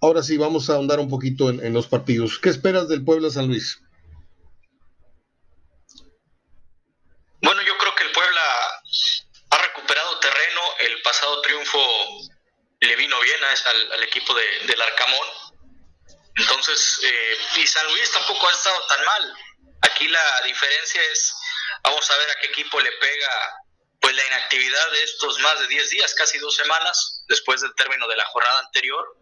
Ahora sí, vamos a ahondar un poquito en, los partidos. ¿Qué esperas del Puebla San Luis? Bueno, yo creo que el Puebla ha recuperado terreno. El pasado triunfo le al, equipo de, del Arcamón entonces, eh, y San Luis tampoco ha estado tan mal. Aquí la diferencia es, vamos a ver a qué equipo le pega pues la inactividad de estos más de 10 días, casi dos semanas, después del término de la jornada anterior.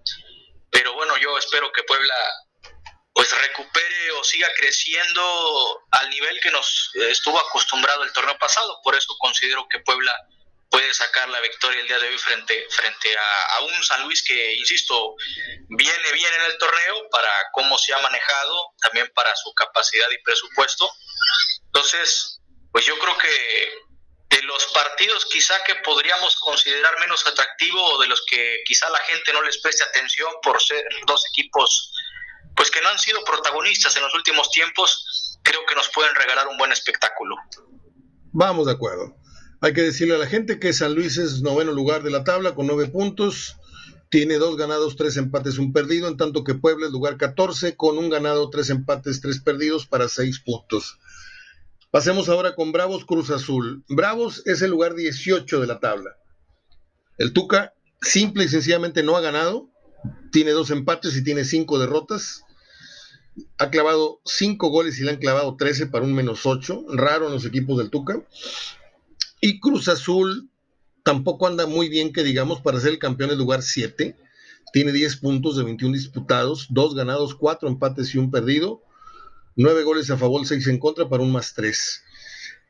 Pero bueno, yo espero que Puebla pues recupere o siga creciendo al nivel que nos estuvo acostumbrado el torneo pasado. Por eso considero que Puebla puede sacar la victoria el día de hoy frente, frente a, un San Luis que, insisto, viene bien en el torneo para cómo se ha manejado, también para su capacidad y presupuesto. Entonces, pues yo creo que de los partidos quizá que podríamos considerar menos atractivo o de los que quizá la gente no les preste atención por ser dos equipos pues que no han sido protagonistas en los últimos tiempos, creo que nos pueden regalar un buen espectáculo. Vamos de acuerdo. Hay que decirle a la gente que San Luis es noveno lugar de la tabla con nueve puntos. Tiene dos ganados, tres empates, un perdido, en tanto que Puebla es lugar 14 con un ganado, tres empates, tres perdidos para seis puntos. Pasemos ahora con Bravos Cruz Azul. Bravos es el lugar 18 de la tabla. El Tuca simple y sencillamente no ha ganado. Tiene dos empates y tiene cinco derrotas. Ha clavado cinco goles y le han clavado 13 para un menos 8. Raro en los equipos del Tuca. Y Cruz Azul tampoco anda muy bien, que digamos, para ser el campeón del lugar 7. Tiene 10 puntos de 21 disputados, 2 ganados, 4 empates y un perdido. 9 goles a favor, 6 en contra para un más 3.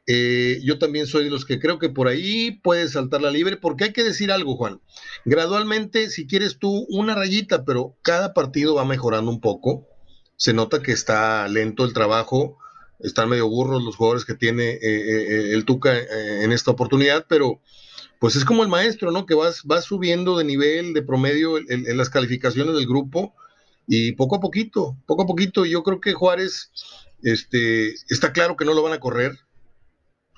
Eh, yo también soy de los que creo que por ahí puede saltar la libre, porque hay que decir algo, Juan. Gradualmente, si quieres tú, una rayita, pero cada partido va mejorando un poco. Se nota que está lento el trabajo están medio burros los jugadores que tiene eh, eh, eh, el Tuca en esta oportunidad, pero pues es como el maestro, ¿no? Que vas, vas subiendo de nivel, de promedio en, las calificaciones del grupo y poco a poquito, poco a poquito, yo creo que Juárez, este, está claro que no lo van a correr,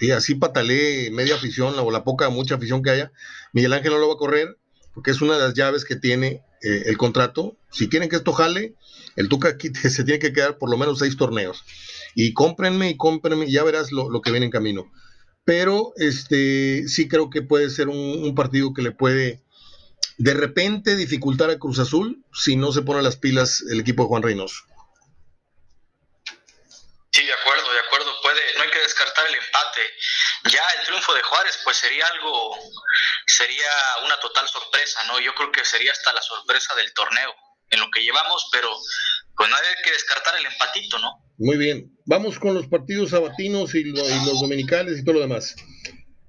y así patalee media afición o la poca, mucha afición que haya, Miguel Ángel no lo va a correr, porque es una de las llaves que tiene eh, el contrato. Si quieren que esto jale, el Tuca aquí se tiene que quedar por lo menos seis torneos. Y cómprenme y cómprenme, ya verás lo, que viene en camino. Pero este sí creo que puede ser un, partido que le puede de repente dificultar a Cruz Azul si no se pone las pilas el equipo de Juan Reynoso. Sí, de acuerdo, de acuerdo. Puede, no hay que descartar el empate. Ya el triunfo de Juárez, pues sería algo, sería una total sorpresa, ¿no? Yo creo que sería hasta la sorpresa del torneo en lo que llevamos, pero pues no hay que descartar el empatito, ¿no? Muy bien. Vamos con los partidos sabatinos y, los dominicales y todo lo demás.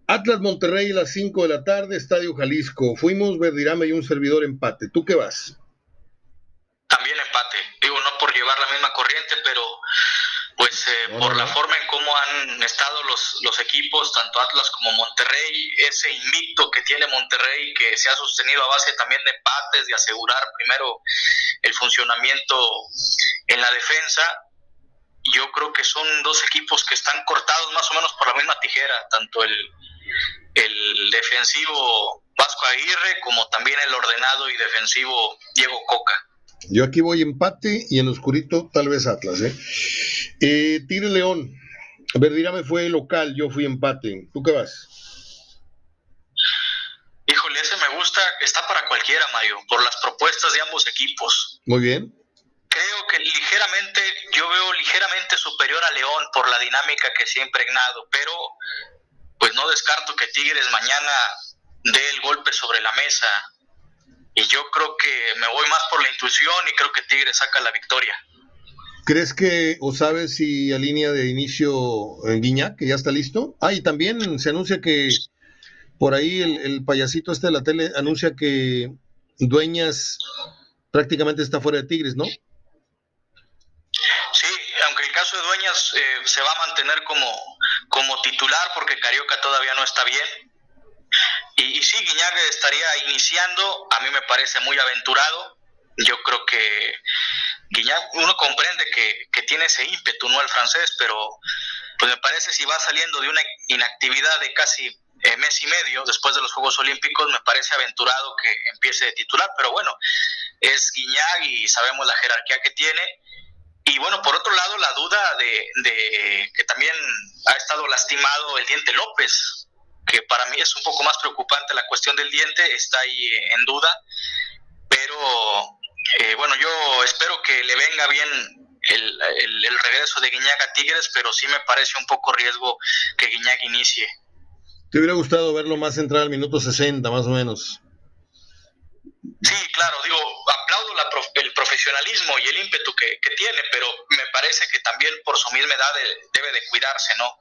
Atlas Monterrey a las 5 de la tarde, Estadio Jalisco. Fuimos Verdirame y un servidor empate. ¿Tú qué vas? También empate. Digo, no por llevar la misma corriente, pero pues eh, por la forma en cómo han estado los, los equipos, tanto Atlas como Monterrey, ese invicto que tiene Monterrey, que se ha sostenido a base también de empates, de asegurar primero el funcionamiento en la defensa. Yo creo que son dos equipos que están cortados más o menos por la misma tijera, tanto el, el defensivo Vasco Aguirre como también el ordenado y defensivo Diego Coca. Yo aquí voy empate y en oscurito tal vez Atlas. ¿eh? eh Tire León. me fue local, yo fui empate. ¿Tú qué vas? Híjole, ese me gusta, está para cualquiera, Mario, por las propuestas de ambos equipos. Muy bien. Creo que ligeramente, yo veo ligeramente superior a León por la dinámica que se ha impregnado, pero pues no descarto que Tigres mañana dé el golpe sobre la mesa y yo creo que me voy más por la intuición y creo que Tigre saca la victoria. ¿Crees que o sabes si a línea de inicio en Guiñac, que ya está listo? Ah, y también se anuncia que por ahí el, payasito este de la tele anuncia que Dueñas prácticamente está fuera de Tigres, ¿no? Sí, aunque el caso de Dueñas eh, se va a mantener como, como titular porque Carioca todavía no está bien y, sí, Guiñaga estaría iniciando, a mí me parece muy aventurado. Yo creo que Guiñac, uno comprende que, tiene ese ímpetu, no el francés, pero pues me parece si va saliendo de una inactividad de casi eh, mes y medio después de los Juegos Olímpicos, me parece aventurado que empiece de titular, pero bueno, es Guiñac y sabemos la jerarquía que tiene. Y bueno, por otro lado, la duda de, de que también ha estado lastimado el diente López, que para mí es un poco más preocupante la cuestión del diente, está ahí en duda, pero eh, bueno, yo espero que le venga bien el, el, regreso de Guiñac a Tigres, pero sí me parece un poco riesgo que Guiñac inicie. ¿Te hubiera gustado verlo más entrar al minuto 60, más o menos? Sí, claro, digo, aplaudo el profesionalismo y el ímpetu que, que, tiene, pero me parece que también por su misma edad debe de cuidarse, ¿no?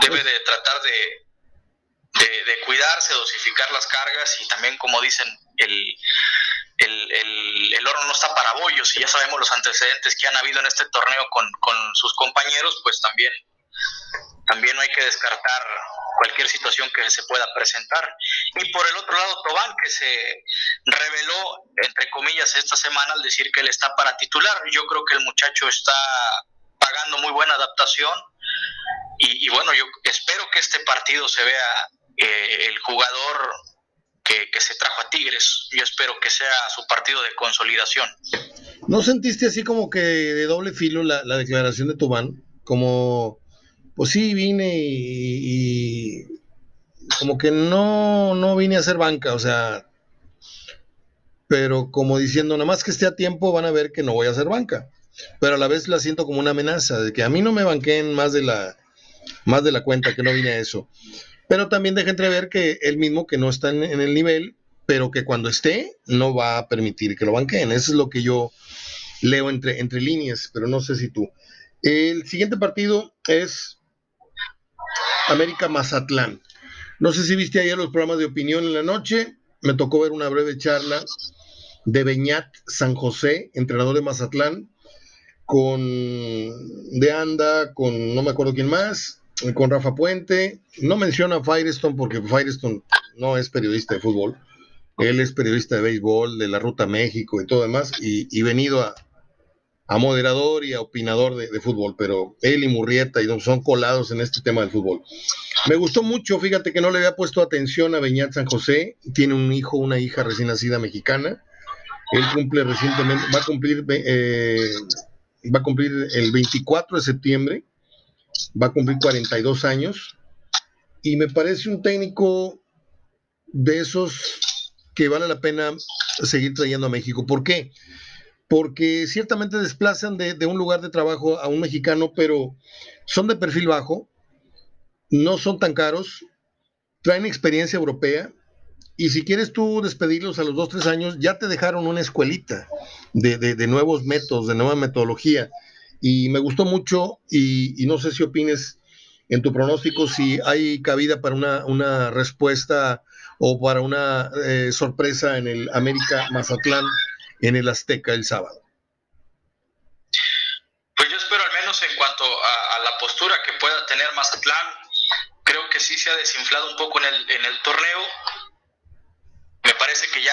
Debe de tratar de, de, cuidarse, dosificar las cargas y también, como dicen, el, el, el, oro no está para bollos y ya sabemos los antecedentes que han habido en este torneo con, con sus compañeros, pues también, también no hay que descartar cualquier situación que se pueda presentar. Y por el otro lado, Tobán, que se reveló, entre comillas, esta semana al decir que él está para titular. Yo creo que el muchacho está pagando muy buena adaptación. Y bueno, yo espero que este partido se vea eh, el jugador que, se trajo a Tigres. Yo espero que sea su partido de consolidación. ¿No sentiste así como que de doble filo la, declaración de Tubán? Como, pues sí, vine y, como que no, no vine a hacer banca, o sea, pero como diciendo, nada más que esté a tiempo van a ver que no voy a hacer banca. Pero a la vez la siento como una amenaza, de que a mí no me banqueen más de la, más de la cuenta, que no vine a eso pero también deja entrever que él mismo que no está en, el nivel, pero que cuando esté no va a permitir que lo banqueen. Eso es lo que yo leo entre, entre líneas, pero no sé si tú. El siguiente partido es América Mazatlán. No sé si viste ayer los programas de opinión en la noche. Me tocó ver una breve charla de Beñat San José, entrenador de Mazatlán, con De Anda, con no me acuerdo quién más, con Rafa Puente. No menciona a Firestone porque Firestone no es periodista de fútbol. Él es periodista de béisbol, de la Ruta México y todo demás, y, venido a, moderador y a opinador de, fútbol, pero él y Murrieta y son colados en este tema del fútbol. Me gustó mucho, fíjate que no le había puesto atención a Beñat San José, tiene un hijo, una hija recién nacida mexicana, Él cumple recientemente, va a cumplir, eh, va a cumplir el 24 de septiembre, va a cumplir 42 años y me parece un técnico de esos que vale la pena seguir trayendo a México. ¿Por qué? Porque ciertamente desplazan de, de un lugar de trabajo a un mexicano, pero son de perfil bajo, no son tan caros, traen experiencia europea y si quieres tú despedirlos a los dos, tres años, ya te dejaron una escuelita de, nuevos métodos, de nueva metodología. Y me gustó mucho y, no sé si opines en tu pronóstico si hay cabida para una, respuesta o para una eh, sorpresa en el América Mazatlán en el Azteca el sábado. Pues yo espero al menos en cuanto a, a la postura que pueda tener Mazatlán, creo que sí se ha desinflado un poco en el, en el torneo me parece que ya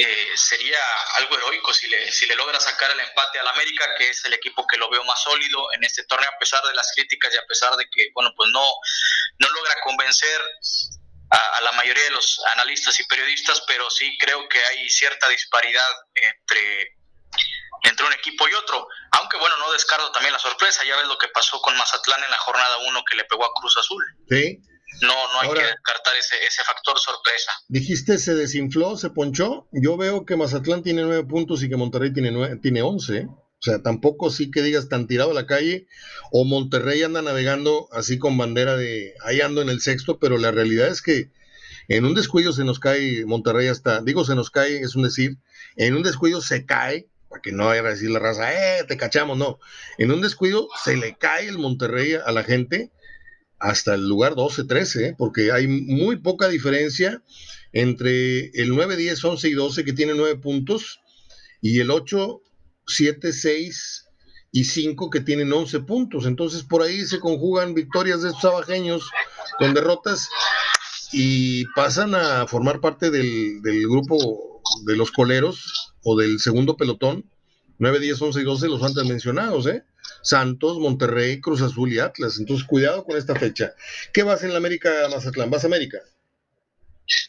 eh, sería algo heroico si le, si le logra sacar el empate al América, que es el equipo que lo veo más sólido en este torneo, a pesar de las críticas y a pesar de que, bueno, pues no, no logra convencer a, la mayoría de los analistas y periodistas, pero sí creo que hay cierta disparidad entre, entre un equipo y otro. Aunque, bueno, no descarto también la sorpresa, ya ves lo que pasó con Mazatlán en la jornada 1 que le pegó a Cruz Azul. Sí no, no hay que descartar ese, ese factor sorpresa. Dijiste, se desinfló, se ponchó. Yo veo que Mazatlán tiene nueve puntos y que Monterrey tiene, nueve, tiene once. O sea, tampoco sí que digas tan tirado a la calle. O Monterrey anda navegando así con bandera de ahí ando en el sexto, pero la realidad es que en un descuido se nos cae Monterrey hasta, digo se nos cae, es un decir, en un descuido se cae, para que no vaya a decir la raza, eh, te cachamos, no. En un descuido se le cae el Monterrey a la gente hasta el lugar 12-13, ¿eh? porque hay muy poca diferencia entre el 9, 10, 11 y 12 que tiene 9 puntos y el 8, 7, 6 y 5 que tienen 11 puntos. Entonces por ahí se conjugan victorias de estos abajeños con derrotas y pasan a formar parte del, del grupo de los coleros o del segundo pelotón 9, 10, 11 y 12 los antes mencionados, ¿eh? Santos, Monterrey, Cruz Azul y Atlas. Entonces, cuidado con esta fecha. ¿Qué vas en la América Mazatlán? ¿Vas a América?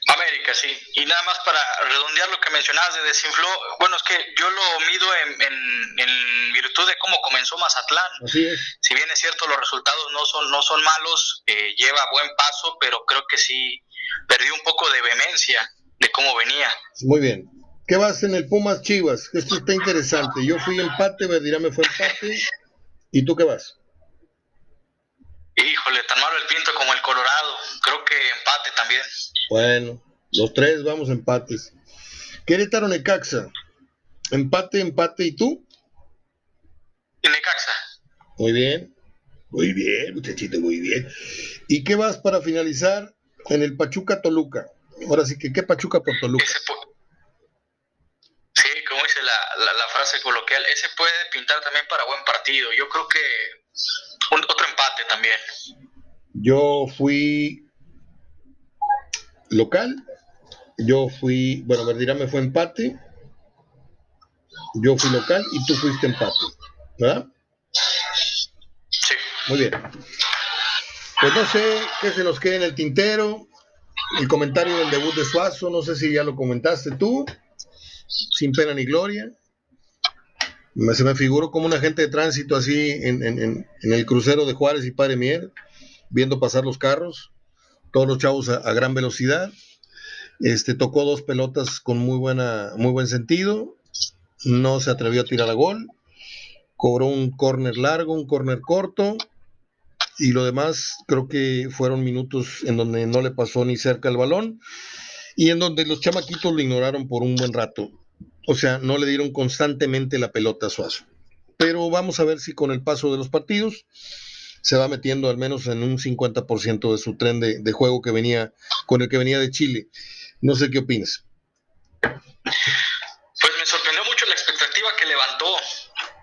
América, sí. Y nada más para redondear lo que mencionabas de desinfló, bueno, es que yo lo mido en, virtud de cómo comenzó Mazatlán. Así es. Si bien es cierto, los resultados no son, no son malos, eh, lleva buen paso, pero creo que sí perdió un poco de vehemencia de cómo venía. Muy bien. ¿Qué vas en el Pumas Chivas? Esto está interesante. Yo fui empate, me fue empate. ¿Y tú qué vas? Híjole, tan malo el Pinto como el Colorado. Creo que empate también. Bueno, los tres vamos empates. Querétaro Necaxa. Empate, empate. ¿Y tú? Necaxa. Muy bien. Muy bien, muchachito, muy bien. ¿Y qué vas para finalizar en el Pachuca Toluca? Ahora sí que, ¿qué Pachuca por Toluca? la, frase coloquial, ese puede pintar también para buen partido. Yo creo que otro empate también. Yo fui local, yo fui, bueno, me fue empate, yo fui local y tú fuiste empate, ¿verdad? Sí. Muy bien. Pues no sé qué se nos queda en el tintero. El comentario del debut de Suazo, no sé si ya lo comentaste tú sin pena ni gloria. Se me figuró como un agente de tránsito así en, el crucero de Juárez y Padre Mier, viendo pasar los carros, todos los chavos a, gran velocidad. Este, tocó dos pelotas con muy, buena, muy buen sentido, no se atrevió a tirar a gol, cobró un córner largo, un córner corto, y lo demás creo que fueron minutos en donde no le pasó ni cerca el balón y en donde los chamaquitos lo ignoraron por un buen rato. O sea, no le dieron constantemente la pelota a Suazo. Pero vamos a ver si con el paso de los partidos se va metiendo al menos en un 50% de su tren de, juego que venía con el que venía de Chile. No sé qué opinas. Pues me sorprendió mucho la expectativa que levantó,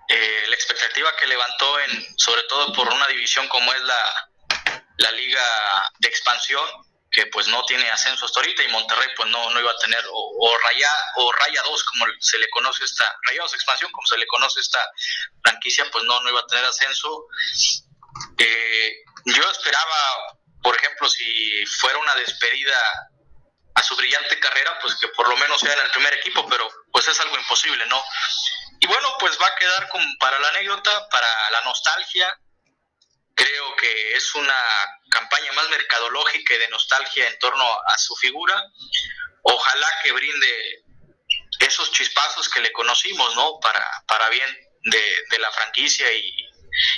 eh, la expectativa que levantó en, sobre todo por una división como es la, la liga de expansión, que pues no tiene ascenso hasta ahorita y Monterrey pues no, no iba a tener o, Raya o Raya 2 como se le conoce esta Rayados Expansión como se le conoce esta franquicia pues no no iba a tener ascenso eh, yo esperaba por ejemplo si fuera una despedida a su brillante carrera, pues que por lo menos sea en el primer equipo, pero pues es algo imposible, ¿no? Y bueno, pues va a quedar como para la anécdota, para la nostalgia. Creo que es una campaña más mercadológica y de nostalgia en torno a su figura. Ojalá que brinde esos chispazos que le conocimos, ¿no? Para, para bien de, la franquicia y,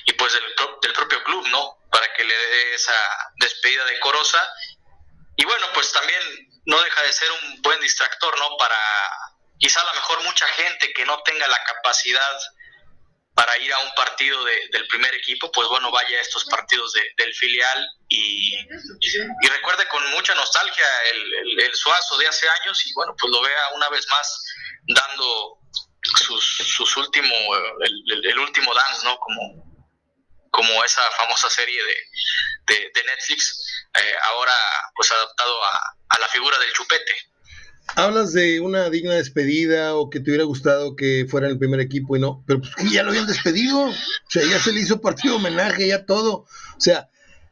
y pues del, del, propio club, ¿no? Para que le dé esa despedida decorosa. Y bueno, pues también no deja de ser un buen distractor, ¿no? Para quizá a lo mejor mucha gente que no tenga la capacidad para ir a un partido del primer equipo, pues bueno, vaya a estos partidos del filial y, recuerde con mucha nostalgia el, Suazo de hace años y bueno, pues lo vea una vez más dando sus, sus últimos, el, último dance, ¿no? Como, como esa famosa serie de, de, Netflix, eh, ahora pues adaptado a, a la figura del chupete. Hablas de una digna despedida o que te hubiera gustado que fuera en el primer equipo y no, pero pues ya lo habían despedido, o sea, ya se le hizo partido homenaje, ya todo, o sea,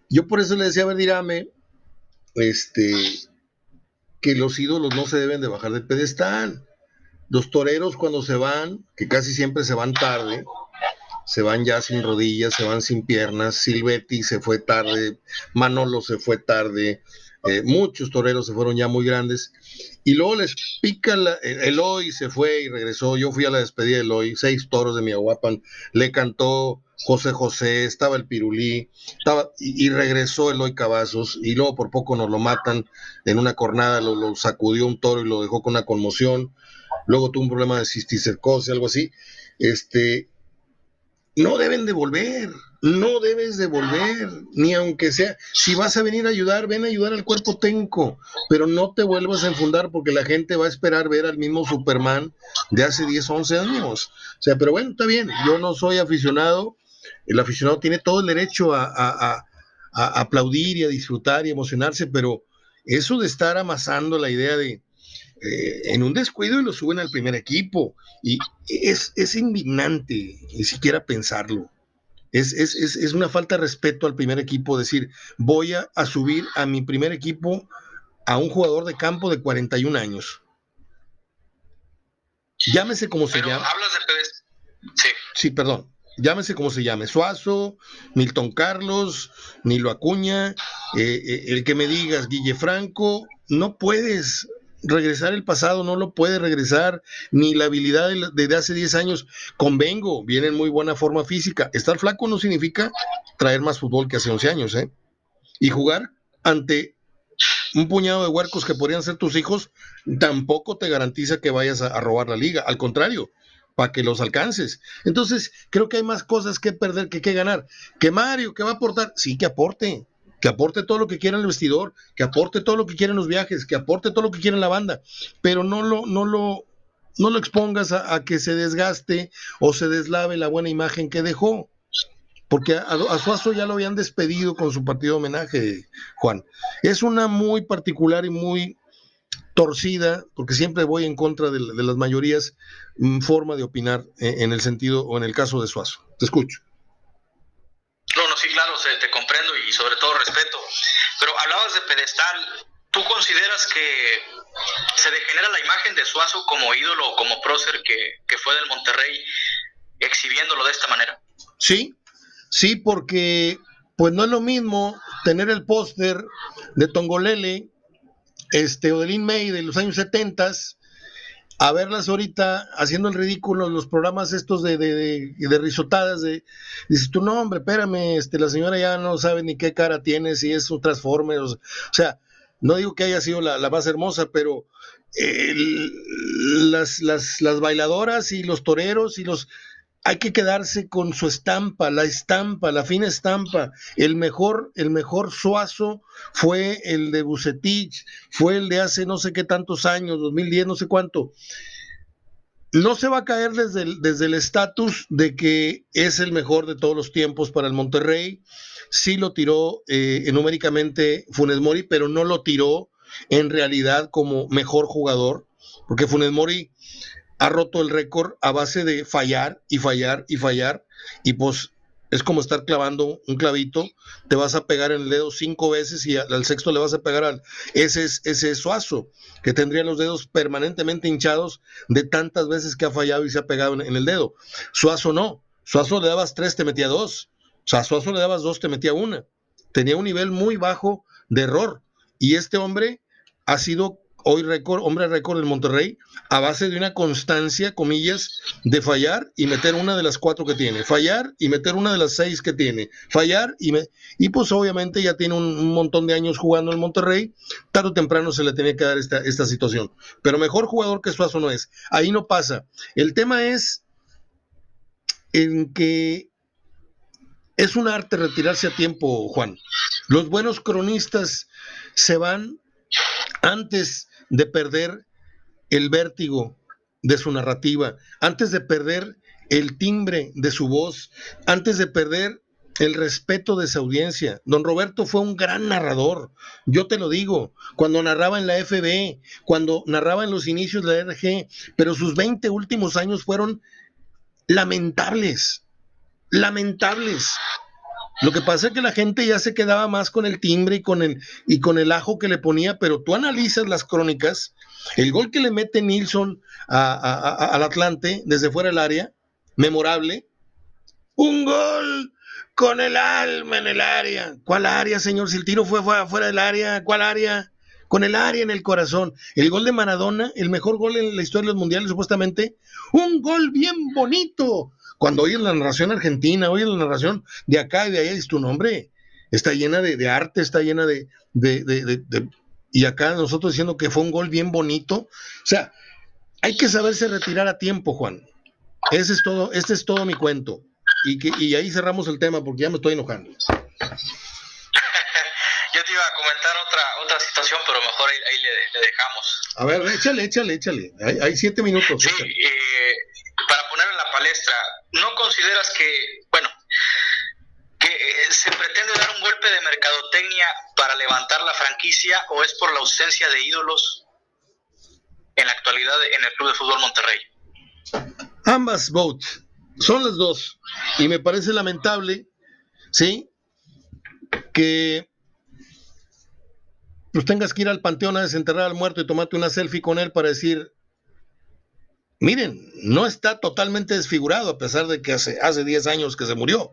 yo por eso le decía a Verdirame, este, que los ídolos no se deben de bajar del pedestal, los toreros cuando se van, que casi siempre se van tarde, se van ya sin rodillas, se van sin piernas, Silvetti se fue tarde, Manolo se fue tarde, eh, muchos toreros se fueron ya muy grandes, y luego les pica el Eloy se fue y regresó, yo fui a la despedida de Eloy, seis toros de Miahuapan, le cantó José José, estaba el Pirulí, estaba, y, regresó Eloy Cavazos, y luego por poco nos lo matan en una cornada, lo, lo, sacudió un toro y lo dejó con una conmoción, luego tuvo un problema de cisticercosis, algo así, este, no deben de volver, no debes de volver, ni aunque sea, si vas a venir a ayudar, ven a ayudar al cuerpo técnico, pero no te vuelvas a enfundar porque la gente va a esperar ver al mismo Superman de hace 10, 11 años. O sea, pero bueno, está bien, yo no soy aficionado, el aficionado tiene todo el derecho a, a aplaudir y a disfrutar y emocionarse, pero eso de estar amasando la idea de, eh, en un descuido y lo suben al primer equipo. Y es, es indignante ni siquiera pensarlo. Es, es, es, una falta de respeto al primer equipo decir, voy a, subir a mi primer equipo a un jugador de campo de 41 años. Llámese como se llame. Hablas de Sí. Sí, perdón. Llámese como se llame. Suazo, Milton Carlos, Nilo Acuña, eh, eh, el que me digas, Guille Franco, no puedes regresar el pasado, no lo puede regresar, ni la habilidad de, hace 10 años. Convengo, viene en muy buena forma física. Estar flaco no significa traer más fútbol que hace 11 años, ¿eh? Y jugar ante un puñado de huercos que podrían ser tus hijos, tampoco te garantiza que vayas a, a robar la liga. Al contrario, para que los alcances. Entonces, creo que hay más cosas que perder que que ganar. Que Mario, que va a aportar, sí que aporte que aporte todo lo que quiera el vestidor, que aporte todo lo que quieren los viajes, que aporte todo lo que quiera la banda, pero no lo, no lo, no lo expongas a, que se desgaste o se deslave la buena imagen que dejó. Porque a, Suazo ya lo habían despedido con su partido de homenaje, Juan. Es una muy particular y muy torcida, porque siempre voy en contra de, las mayorías, mm, forma de opinar en, en el sentido o en el caso de Suazo. Te escucho. No, no, sí, claro, te comprendo y sobre todo respeto. Pero hablabas de pedestal. ¿Tú consideras que se degenera la imagen de Suazo como ídolo, como prócer que, fue del Monterrey, exhibiéndolo de esta manera? Sí, sí, porque pues no es lo mismo tener el póster de Tongolele este, o de May de los años 70 a verlas ahorita haciendo el ridículo los programas estos de, de, de, risotadas de dices tu nombre, espérame, este, la señora ya no sabe ni qué cara tiene, si es un transformer, o, sea, no digo que haya sido la, más hermosa, pero las, las, las bailadoras y los toreros y los hay que quedarse con su estampa, la estampa, la fina estampa. El mejor, el mejor suazo fue el de Bucetich, fue el de hace no sé qué tantos años, 2010, no sé cuánto. No se va a caer desde el, estatus de que es el mejor de todos los tiempos para el Monterrey. Sí lo tiró eh, numéricamente Funes Mori, pero no lo tiró en realidad como mejor jugador, porque Funes Mori ha roto el récord a base de fallar y fallar y fallar. Y pues es como estar clavando un clavito, te vas a pegar en el dedo cinco veces y al, sexto le vas a pegar al... Ese es ese suazo, que tendría los dedos permanentemente hinchados de tantas veces que ha fallado y se ha pegado en, el dedo. Suazo no, Suazo le dabas tres, te metía dos. O sea, Suazo le dabas dos, te metía una. Tenía un nivel muy bajo de error. Y este hombre ha sido hoy récord, hombre récord en Monterrey, a base de una constancia, comillas, de fallar y meter una de las cuatro que tiene, fallar y meter una de las seis que tiene, fallar y me, y pues obviamente ya tiene un, montón de años jugando en Monterrey, tarde o temprano se le tenía que dar esta, esta situación, pero mejor jugador que Suazo no es, ahí no pasa. El tema es en que es un arte retirarse a tiempo, Juan. Los buenos cronistas se van antes de perder el vértigo de su narrativa, antes de perder el timbre de su voz, antes de perder el respeto de su audiencia. Don Roberto fue un gran narrador, yo te lo digo, cuando narraba en la FB, cuando narraba en los inicios de la RG, pero sus 20 últimos años fueron lamentables, lamentables. Lo que pasa es que la gente ya se quedaba más con el timbre y con el, y con el ajo que le ponía, pero tú analizas las crónicas, el gol que le mete Nilsson al Atlante desde fuera del área, memorable, un gol con el alma en el área. ¿Cuál área, señor? Si el tiro fue fuera del área, ¿cuál área? Con el área en el corazón. El gol de Maradona, el mejor gol en la historia de los mundiales, supuestamente. Un gol bien bonito cuando oyes la narración argentina, oyes la narración de acá y de allá, es tu nombre. Está llena de, arte, está llena de, Y acá nosotros diciendo que fue un gol bien bonito. O sea, hay que saberse retirar a tiempo, Juan. Ese es todo, este es todo mi cuento. Y, que, y ahí cerramos el tema porque ya me estoy enojando. Yo te iba a comentar otra, otra situación, pero mejor ahí, le, dejamos. A ver, échale, échale, échale. Hay, siete minutos. Sí, eh, para poner en la palestra, ¿no consideras que, bueno, que eh, se pretende dar un golpe de mercadotecnia para levantar la franquicia o es por la ausencia de ídolos en la actualidad en el Club de Fútbol Monterrey? Ambas votes, son las dos. Y me parece lamentable, ¿sí? Que pues tengas que ir al panteón a desenterrar al muerto y tomarte una selfie con él para decir, miren, no está totalmente desfigurado a pesar de que hace, hace 10 años que se murió.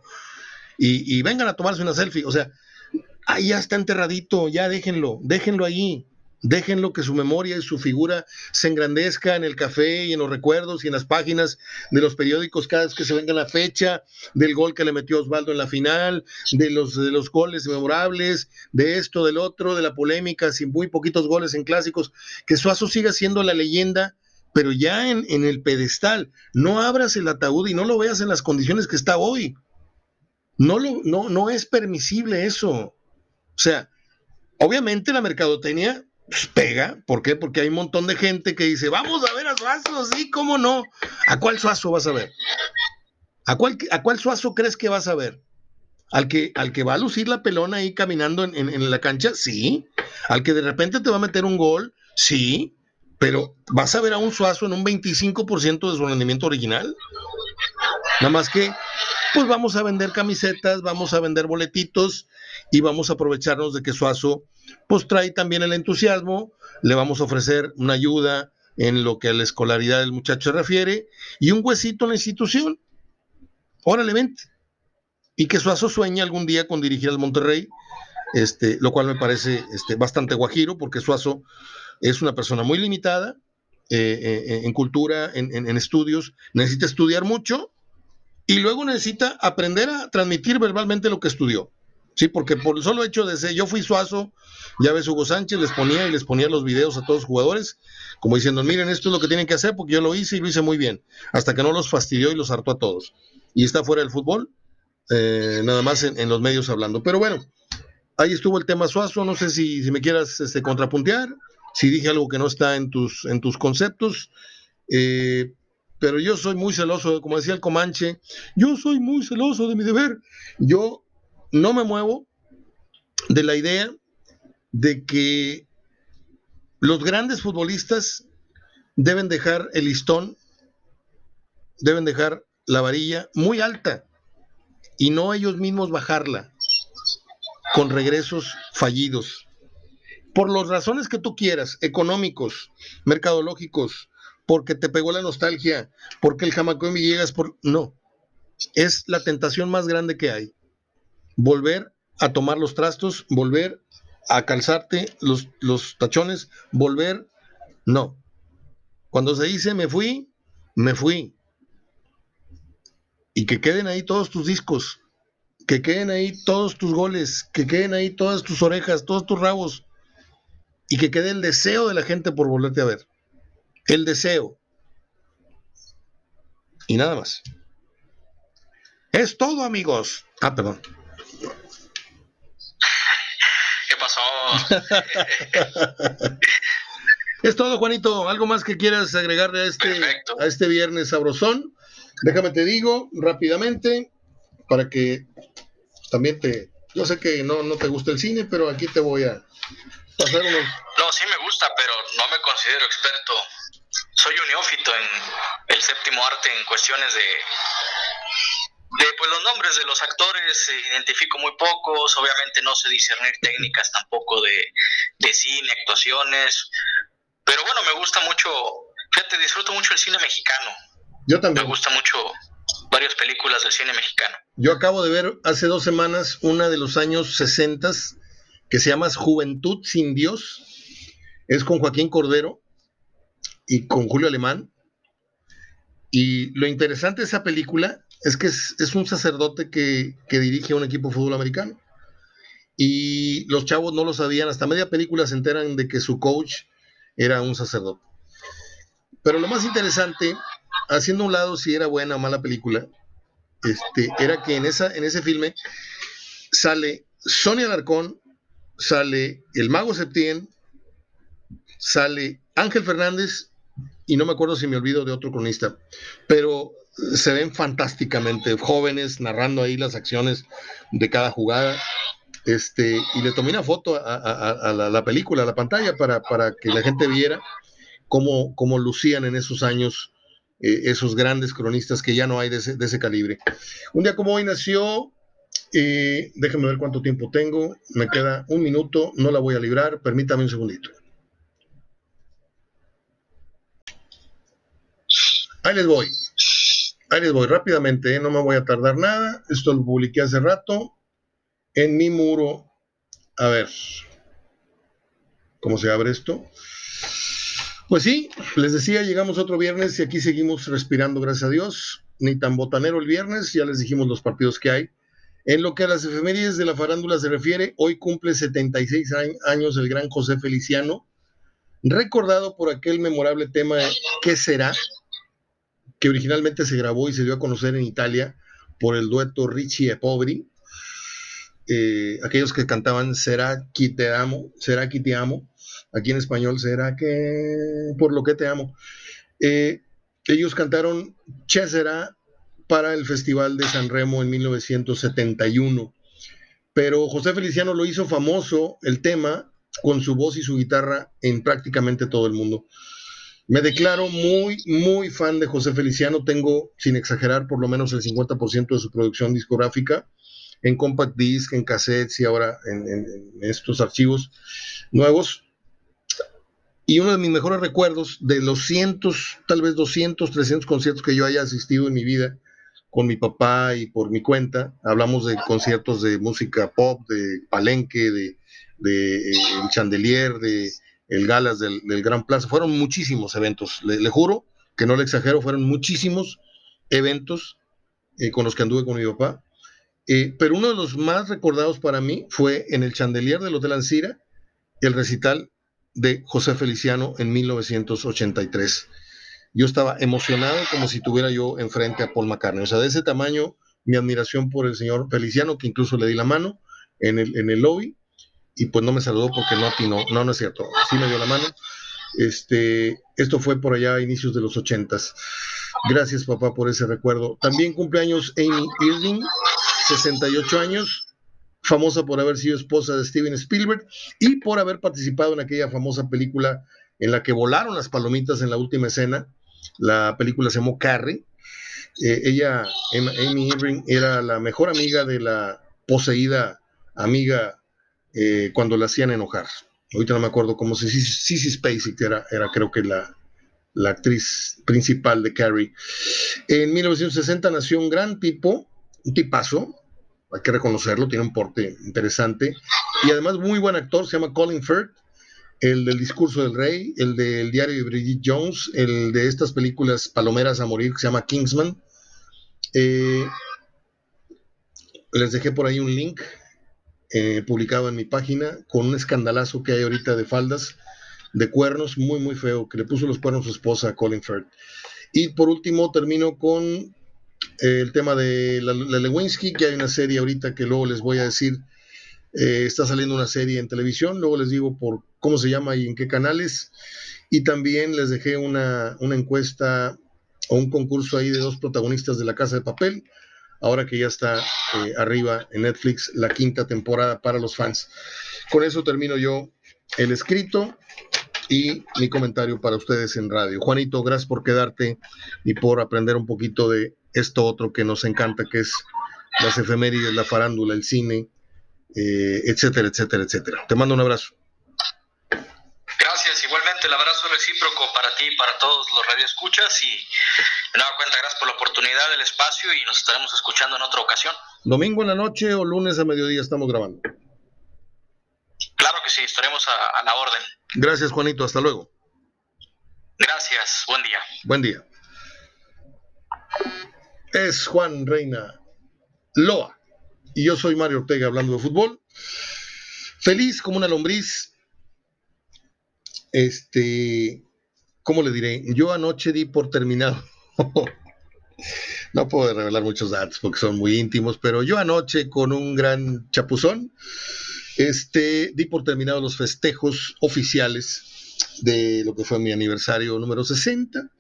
Y, vengan a tomarse una selfie. O sea, ahí ya está enterradito, ya déjenlo, déjenlo ahí. Déjenlo que su memoria y su figura se engrandezca en el café y en los recuerdos y en las páginas de los periódicos cada vez que se venga la fecha del gol que le metió Osvaldo en la final, de los, de los goles memorables, de esto, del otro, de la polémica, sin muy poquitos goles en clásicos, que Suazo siga siendo la leyenda pero ya en, el pedestal, no abras el ataúd y no lo veas en las condiciones que está hoy. No, lo, no, no es permisible eso. O sea, obviamente la mercadotecnia pues, pega. ¿Por qué? Porque hay un montón de gente que dice, vamos a ver a Suazo, sí, cómo no. ¿A cuál Suazo vas a ver? ¿A cuál, a cuál Suazo crees que vas a ver? ¿Al que, al que va a lucir la pelona ahí caminando en, en la cancha? Sí. ¿Al que de repente te va a meter un gol? Sí pero vas a ver a un Suazo en un 25% de su rendimiento original. Nada más que, pues vamos a vender camisetas, vamos a vender boletitos y vamos a aprovecharnos de que Suazo, pues trae también el entusiasmo, le vamos a ofrecer una ayuda en lo que a la escolaridad del muchacho se refiere y un huesito en la institución. Órale, vente. Y que Suazo sueñe algún día con dirigir al Monterrey, este, lo cual me parece este, bastante guajiro, porque Suazo es una persona muy limitada eh, eh, en cultura, en, estudios, necesita estudiar mucho y luego necesita aprender a transmitir verbalmente lo que estudió. Sí, porque por el solo hecho de ser, yo fui suazo, ya ves Hugo Sánchez, les ponía y les ponía los videos a todos los jugadores, como diciendo, miren, esto es lo que tienen que hacer porque yo lo hice y lo hice muy bien, hasta que no los fastidió y los hartó a todos. Y está fuera del fútbol, eh, nada más en, los medios hablando. Pero bueno, ahí estuvo el tema Suazo, no sé si, si me quieras este, contrapuntear si dije algo que no está en tus, en tus conceptos. Eh, pero yo soy muy celoso, como decía el Comanche, yo soy muy celoso de mi deber. Yo no me muevo de la idea de que los grandes futbolistas deben dejar el listón, deben dejar la varilla muy alta. y no ellos mismos bajarla con regresos fallidos. Por las razones que tú quieras, económicos, mercadológicos, porque te pegó la nostalgia, porque el jamacón me llegas por... No, es la tentación más grande que hay. Volver a tomar los trastos, volver a calzarte los, los tachones, volver... No. Cuando se dice me fui, me fui. Y que queden ahí todos tus discos, que queden ahí todos tus goles, que queden ahí todas tus orejas, todos tus rabos, y que quede el deseo de la gente por volverte a ver. El deseo. Y nada más. Es todo, amigos. Ah, perdón. ¿Qué pasó? es todo, Juanito. ¿Algo más que quieras agregarle a este, a este viernes sabrosón? Déjame te digo rápidamente para que también te. Yo sé que no, no te gusta el cine, pero aquí te voy a No, sí me gusta, pero no me considero experto. Soy un neófito en el séptimo arte en cuestiones de de pues los nombres de los actores identifico muy pocos, obviamente no sé discernir técnicas tampoco de, cine, actuaciones, pero bueno, me gusta mucho, fíjate, disfruto mucho el cine mexicano. Yo también. Me gusta mucho varias películas del cine mexicano. Yo acabo de ver hace dos semanas una de los años 60 que se llama Juventud sin Dios, es con Joaquín Cordero y con Julio Alemán. Y lo interesante de esa película es que es, un sacerdote que, dirige a un equipo de fútbol americano. Y los chavos no lo sabían, hasta media película se enteran de que su coach era un sacerdote. Pero lo más interesante, haciendo un lado si era buena o mala película, este, era que en, esa, en ese filme sale Sonia Alarcón, sale el mago Septién, sale Ángel Fernández y no me acuerdo si me olvido de otro cronista, pero se ven fantásticamente jóvenes narrando ahí las acciones de cada jugada. Este, y le tomé una foto a, la, película, a la pantalla, para, que la gente viera cómo, cómo lucían en esos años eh, esos grandes cronistas que ya no hay de ese, calibre. Un día como hoy nació, eh, déjenme ver cuánto tiempo tengo, me queda un minuto, no la voy a librar, permítame un segundito. Ahí les voy. Ahí les voy rápidamente, ¿eh? no me voy a tardar nada. Esto lo publiqué hace rato en mi muro. A ver, ¿cómo se abre esto? Pues sí, les decía, llegamos otro viernes y aquí seguimos respirando, gracias a Dios. Ni tan botanero el viernes, ya les dijimos los partidos que hay. En lo que a las efemérides de la farándula se refiere, hoy cumple 76 años el gran José Feliciano, recordado por aquel memorable tema ¿Qué será? que originalmente se grabó y se dio a conocer en Italia por el dueto Richie e Poveri. Eh, aquellos que cantaban Será que te amo, será que te amo, aquí en español será que por lo que te amo. Eh, ellos cantaron Che será para el Festival de San Remo en 1971. Pero José Feliciano lo hizo famoso el tema con su voz y su guitarra en prácticamente todo el mundo. Me declaro muy, muy fan de José Feliciano. Tengo, sin exagerar, por lo menos el 50% de su producción discográfica en compact disc, en cassettes y ahora en, estos archivos nuevos. Y uno de mis mejores recuerdos de los cientos, tal vez 200, 300 conciertos que yo haya asistido en mi vida con mi papá y por mi cuenta. Hablamos de conciertos de música pop, de palenque, de, de eh, el chandelier, de el Galas del, Gran Plaza. Fueron muchísimos eventos, le, juro que no le exagero, fueron muchísimos eventos eh, con los que anduve con mi papá. Eh, pero uno de los más recordados para mí fue en el chandelier del Hotel Ancira, el recital de José Feliciano en 1983. Yo estaba emocionado como si tuviera yo enfrente a Paul McCartney. O sea, de ese tamaño, mi admiración por el señor Feliciano, que incluso le di la mano en el, en el lobby y pues no me saludó porque no atinó. No, no es cierto. Sí me dio la mano. Este, esto fue por allá a inicios de los ochentas. Gracias, papá, por ese recuerdo. También cumpleaños Amy Irving, 68 años, famosa por haber sido esposa de Steven Spielberg y por haber participado en aquella famosa película en la que volaron las palomitas en la última escena. La película se llamó Carrie. Eh, ella, Amy Irving, era la mejor amiga de la poseída amiga eh, cuando la hacían enojar. Ahorita no me acuerdo cómo se Sissy Spacek era, era creo que la, la actriz principal de Carrie. En 1960 nació un gran tipo, un tipazo, hay que reconocerlo, tiene un porte interesante y además muy buen actor, se llama Colin Firth, el del discurso del rey, el del diario de Bridget Jones, el de estas películas palomeras a morir que se llama Kingsman. Eh, les dejé por ahí un link eh, publicado en mi página con un escandalazo que hay ahorita de faldas de cuernos, muy, muy feo, que le puso los cuernos a su esposa, Colin Firth. Y por último, termino con eh, el tema de la, Lewinsky, que hay una serie ahorita que luego les voy a decir. Eh, está saliendo una serie en televisión, luego les digo por cómo se llama y en qué canales. Y también les dejé una, encuesta o un concurso ahí de dos protagonistas de La Casa de Papel, ahora que ya está eh, arriba en Netflix la quinta temporada para los fans. Con eso termino yo el escrito y mi comentario para ustedes en radio. Juanito, gracias por quedarte y por aprender un poquito de esto otro que nos encanta, que es las efemérides, la farándula, el cine, eh, etcétera, etcétera, etcétera. Te mando un abrazo. Gracias, igualmente el abrazo recíproco para ti y para todos los radioescuchas y de nueva cuenta gracias por la oportunidad del espacio y nos estaremos escuchando en otra ocasión. Domingo en la noche o lunes a mediodía estamos grabando. Claro que sí, estaremos a, la orden. Gracias, Juanito. Hasta luego. Gracias. Buen día. Buen día. Es Juan Reina Loa. Y yo soy Mario Ortega hablando de fútbol. Feliz como una lombriz. Este, ¿cómo le diré? Yo anoche di por terminado. no puedo revelar muchos datos porque son muy íntimos, pero yo anoche con un gran chapuzón este, di por terminados los festejos oficiales de lo que fue mi aniversario número 60.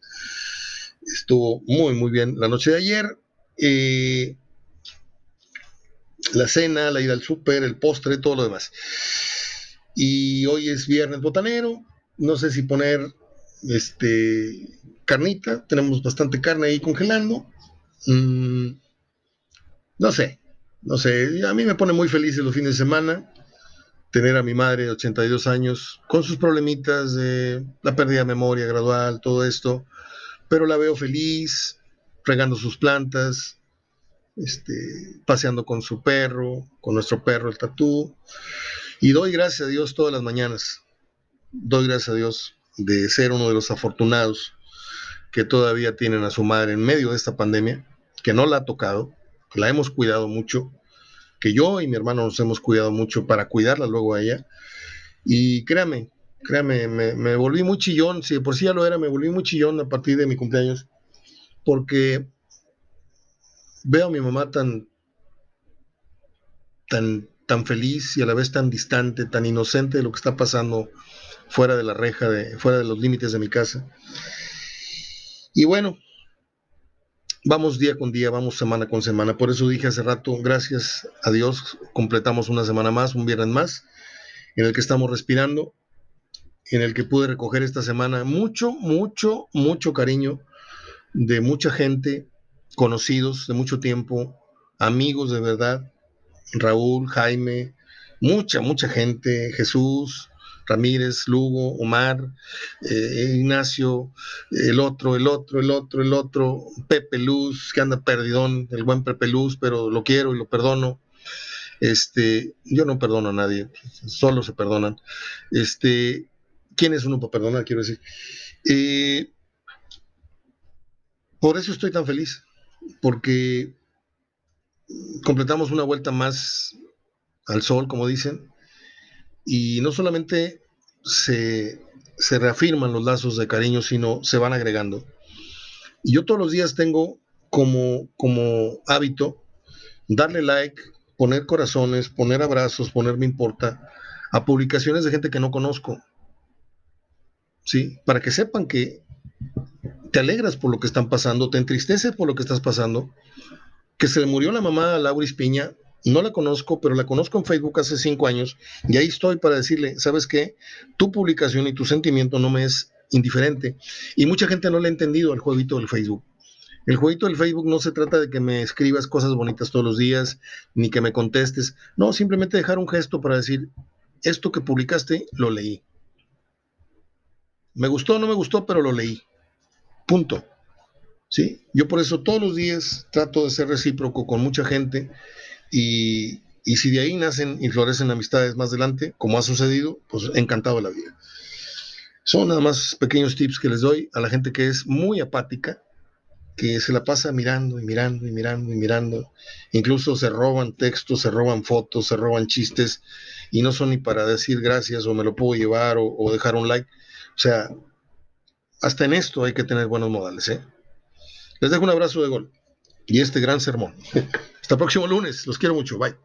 Estuvo muy, muy bien la noche de ayer. Eh, la cena, la ida al súper, el postre, todo lo demás. Y hoy es viernes botanero. No sé si poner este carnita. Tenemos bastante carne ahí congelando. Mm, no sé, no sé. A mí me pone muy feliz los fines de semana tener a mi madre de 82 años con sus problemitas de la pérdida de memoria gradual, todo esto, pero la veo feliz, regando sus plantas, este, paseando con su perro, con nuestro perro, el tatú, y doy gracias a Dios todas las mañanas, doy gracias a Dios de ser uno de los afortunados que todavía tienen a su madre en medio de esta pandemia, que no la ha tocado, que la hemos cuidado mucho, que yo y mi hermano nos hemos cuidado mucho para cuidarla luego a ella. Y créame, créame, me, volví muy chillón, si de por sí ya lo era, me volví muy chillón a partir de mi cumpleaños, porque veo a mi mamá tan, tan, tan feliz y a la vez tan distante, tan inocente de lo que está pasando fuera de la reja, de, fuera de los límites de mi casa. Y bueno, vamos día con día, vamos semana con semana. Por eso dije hace rato, gracias a Dios, completamos una semana más, un viernes más, en el que estamos respirando, en el que pude recoger esta semana mucho, mucho, mucho cariño de mucha gente, conocidos de mucho tiempo, amigos de verdad, Raúl, Jaime, mucha, mucha gente, Jesús, Ramírez, Lugo, Omar, eh, Ignacio, el otro, el otro, el otro, el otro, Pepe Luz, que anda perdidón, el buen Pepe Luz, pero lo quiero y lo perdono. Este, yo no perdono a nadie, solo se perdonan. Este, ¿quién es uno para perdonar? Quiero decir. Eh, por eso estoy tan feliz, porque completamos una vuelta más al sol, como dicen, y no solamente se, reafirman los lazos de cariño, sino se van agregando. Y yo todos los días tengo como, como hábito darle like, poner corazones, poner abrazos, poner me importa a publicaciones de gente que no conozco. ¿Sí? Para que sepan que te alegras por lo que están pasando, te entristeces por lo que estás pasando, que se le murió la mamá a Laura Piña no la conozco, pero la conozco en Facebook hace cinco años y ahí estoy para decirle, ¿sabes qué? Tu publicación y tu sentimiento no me es indiferente. Y mucha gente no le ha entendido al jueguito del Facebook. El jueguito del Facebook no se trata de que me escribas cosas bonitas todos los días, ni que me contestes. No, simplemente dejar un gesto para decir, esto que publicaste lo leí. Me gustó o no me gustó, pero lo leí. Punto. ¿Sí? Yo por eso todos los días trato de ser recíproco con mucha gente y, y si de ahí nacen y florecen amistades más adelante, como ha sucedido, pues encantado la vida. Son nada más pequeños tips que les doy a la gente que es muy apática, que se la pasa mirando y mirando y mirando y mirando. Incluso se roban textos, se roban fotos, se roban chistes y no son ni para decir gracias o me lo puedo llevar o, dejar un like. O sea, hasta en esto hay que tener buenos modales. ¿eh? Les dejo un abrazo de gol y este gran sermón. Hasta el próximo lunes. Los quiero mucho. Bye.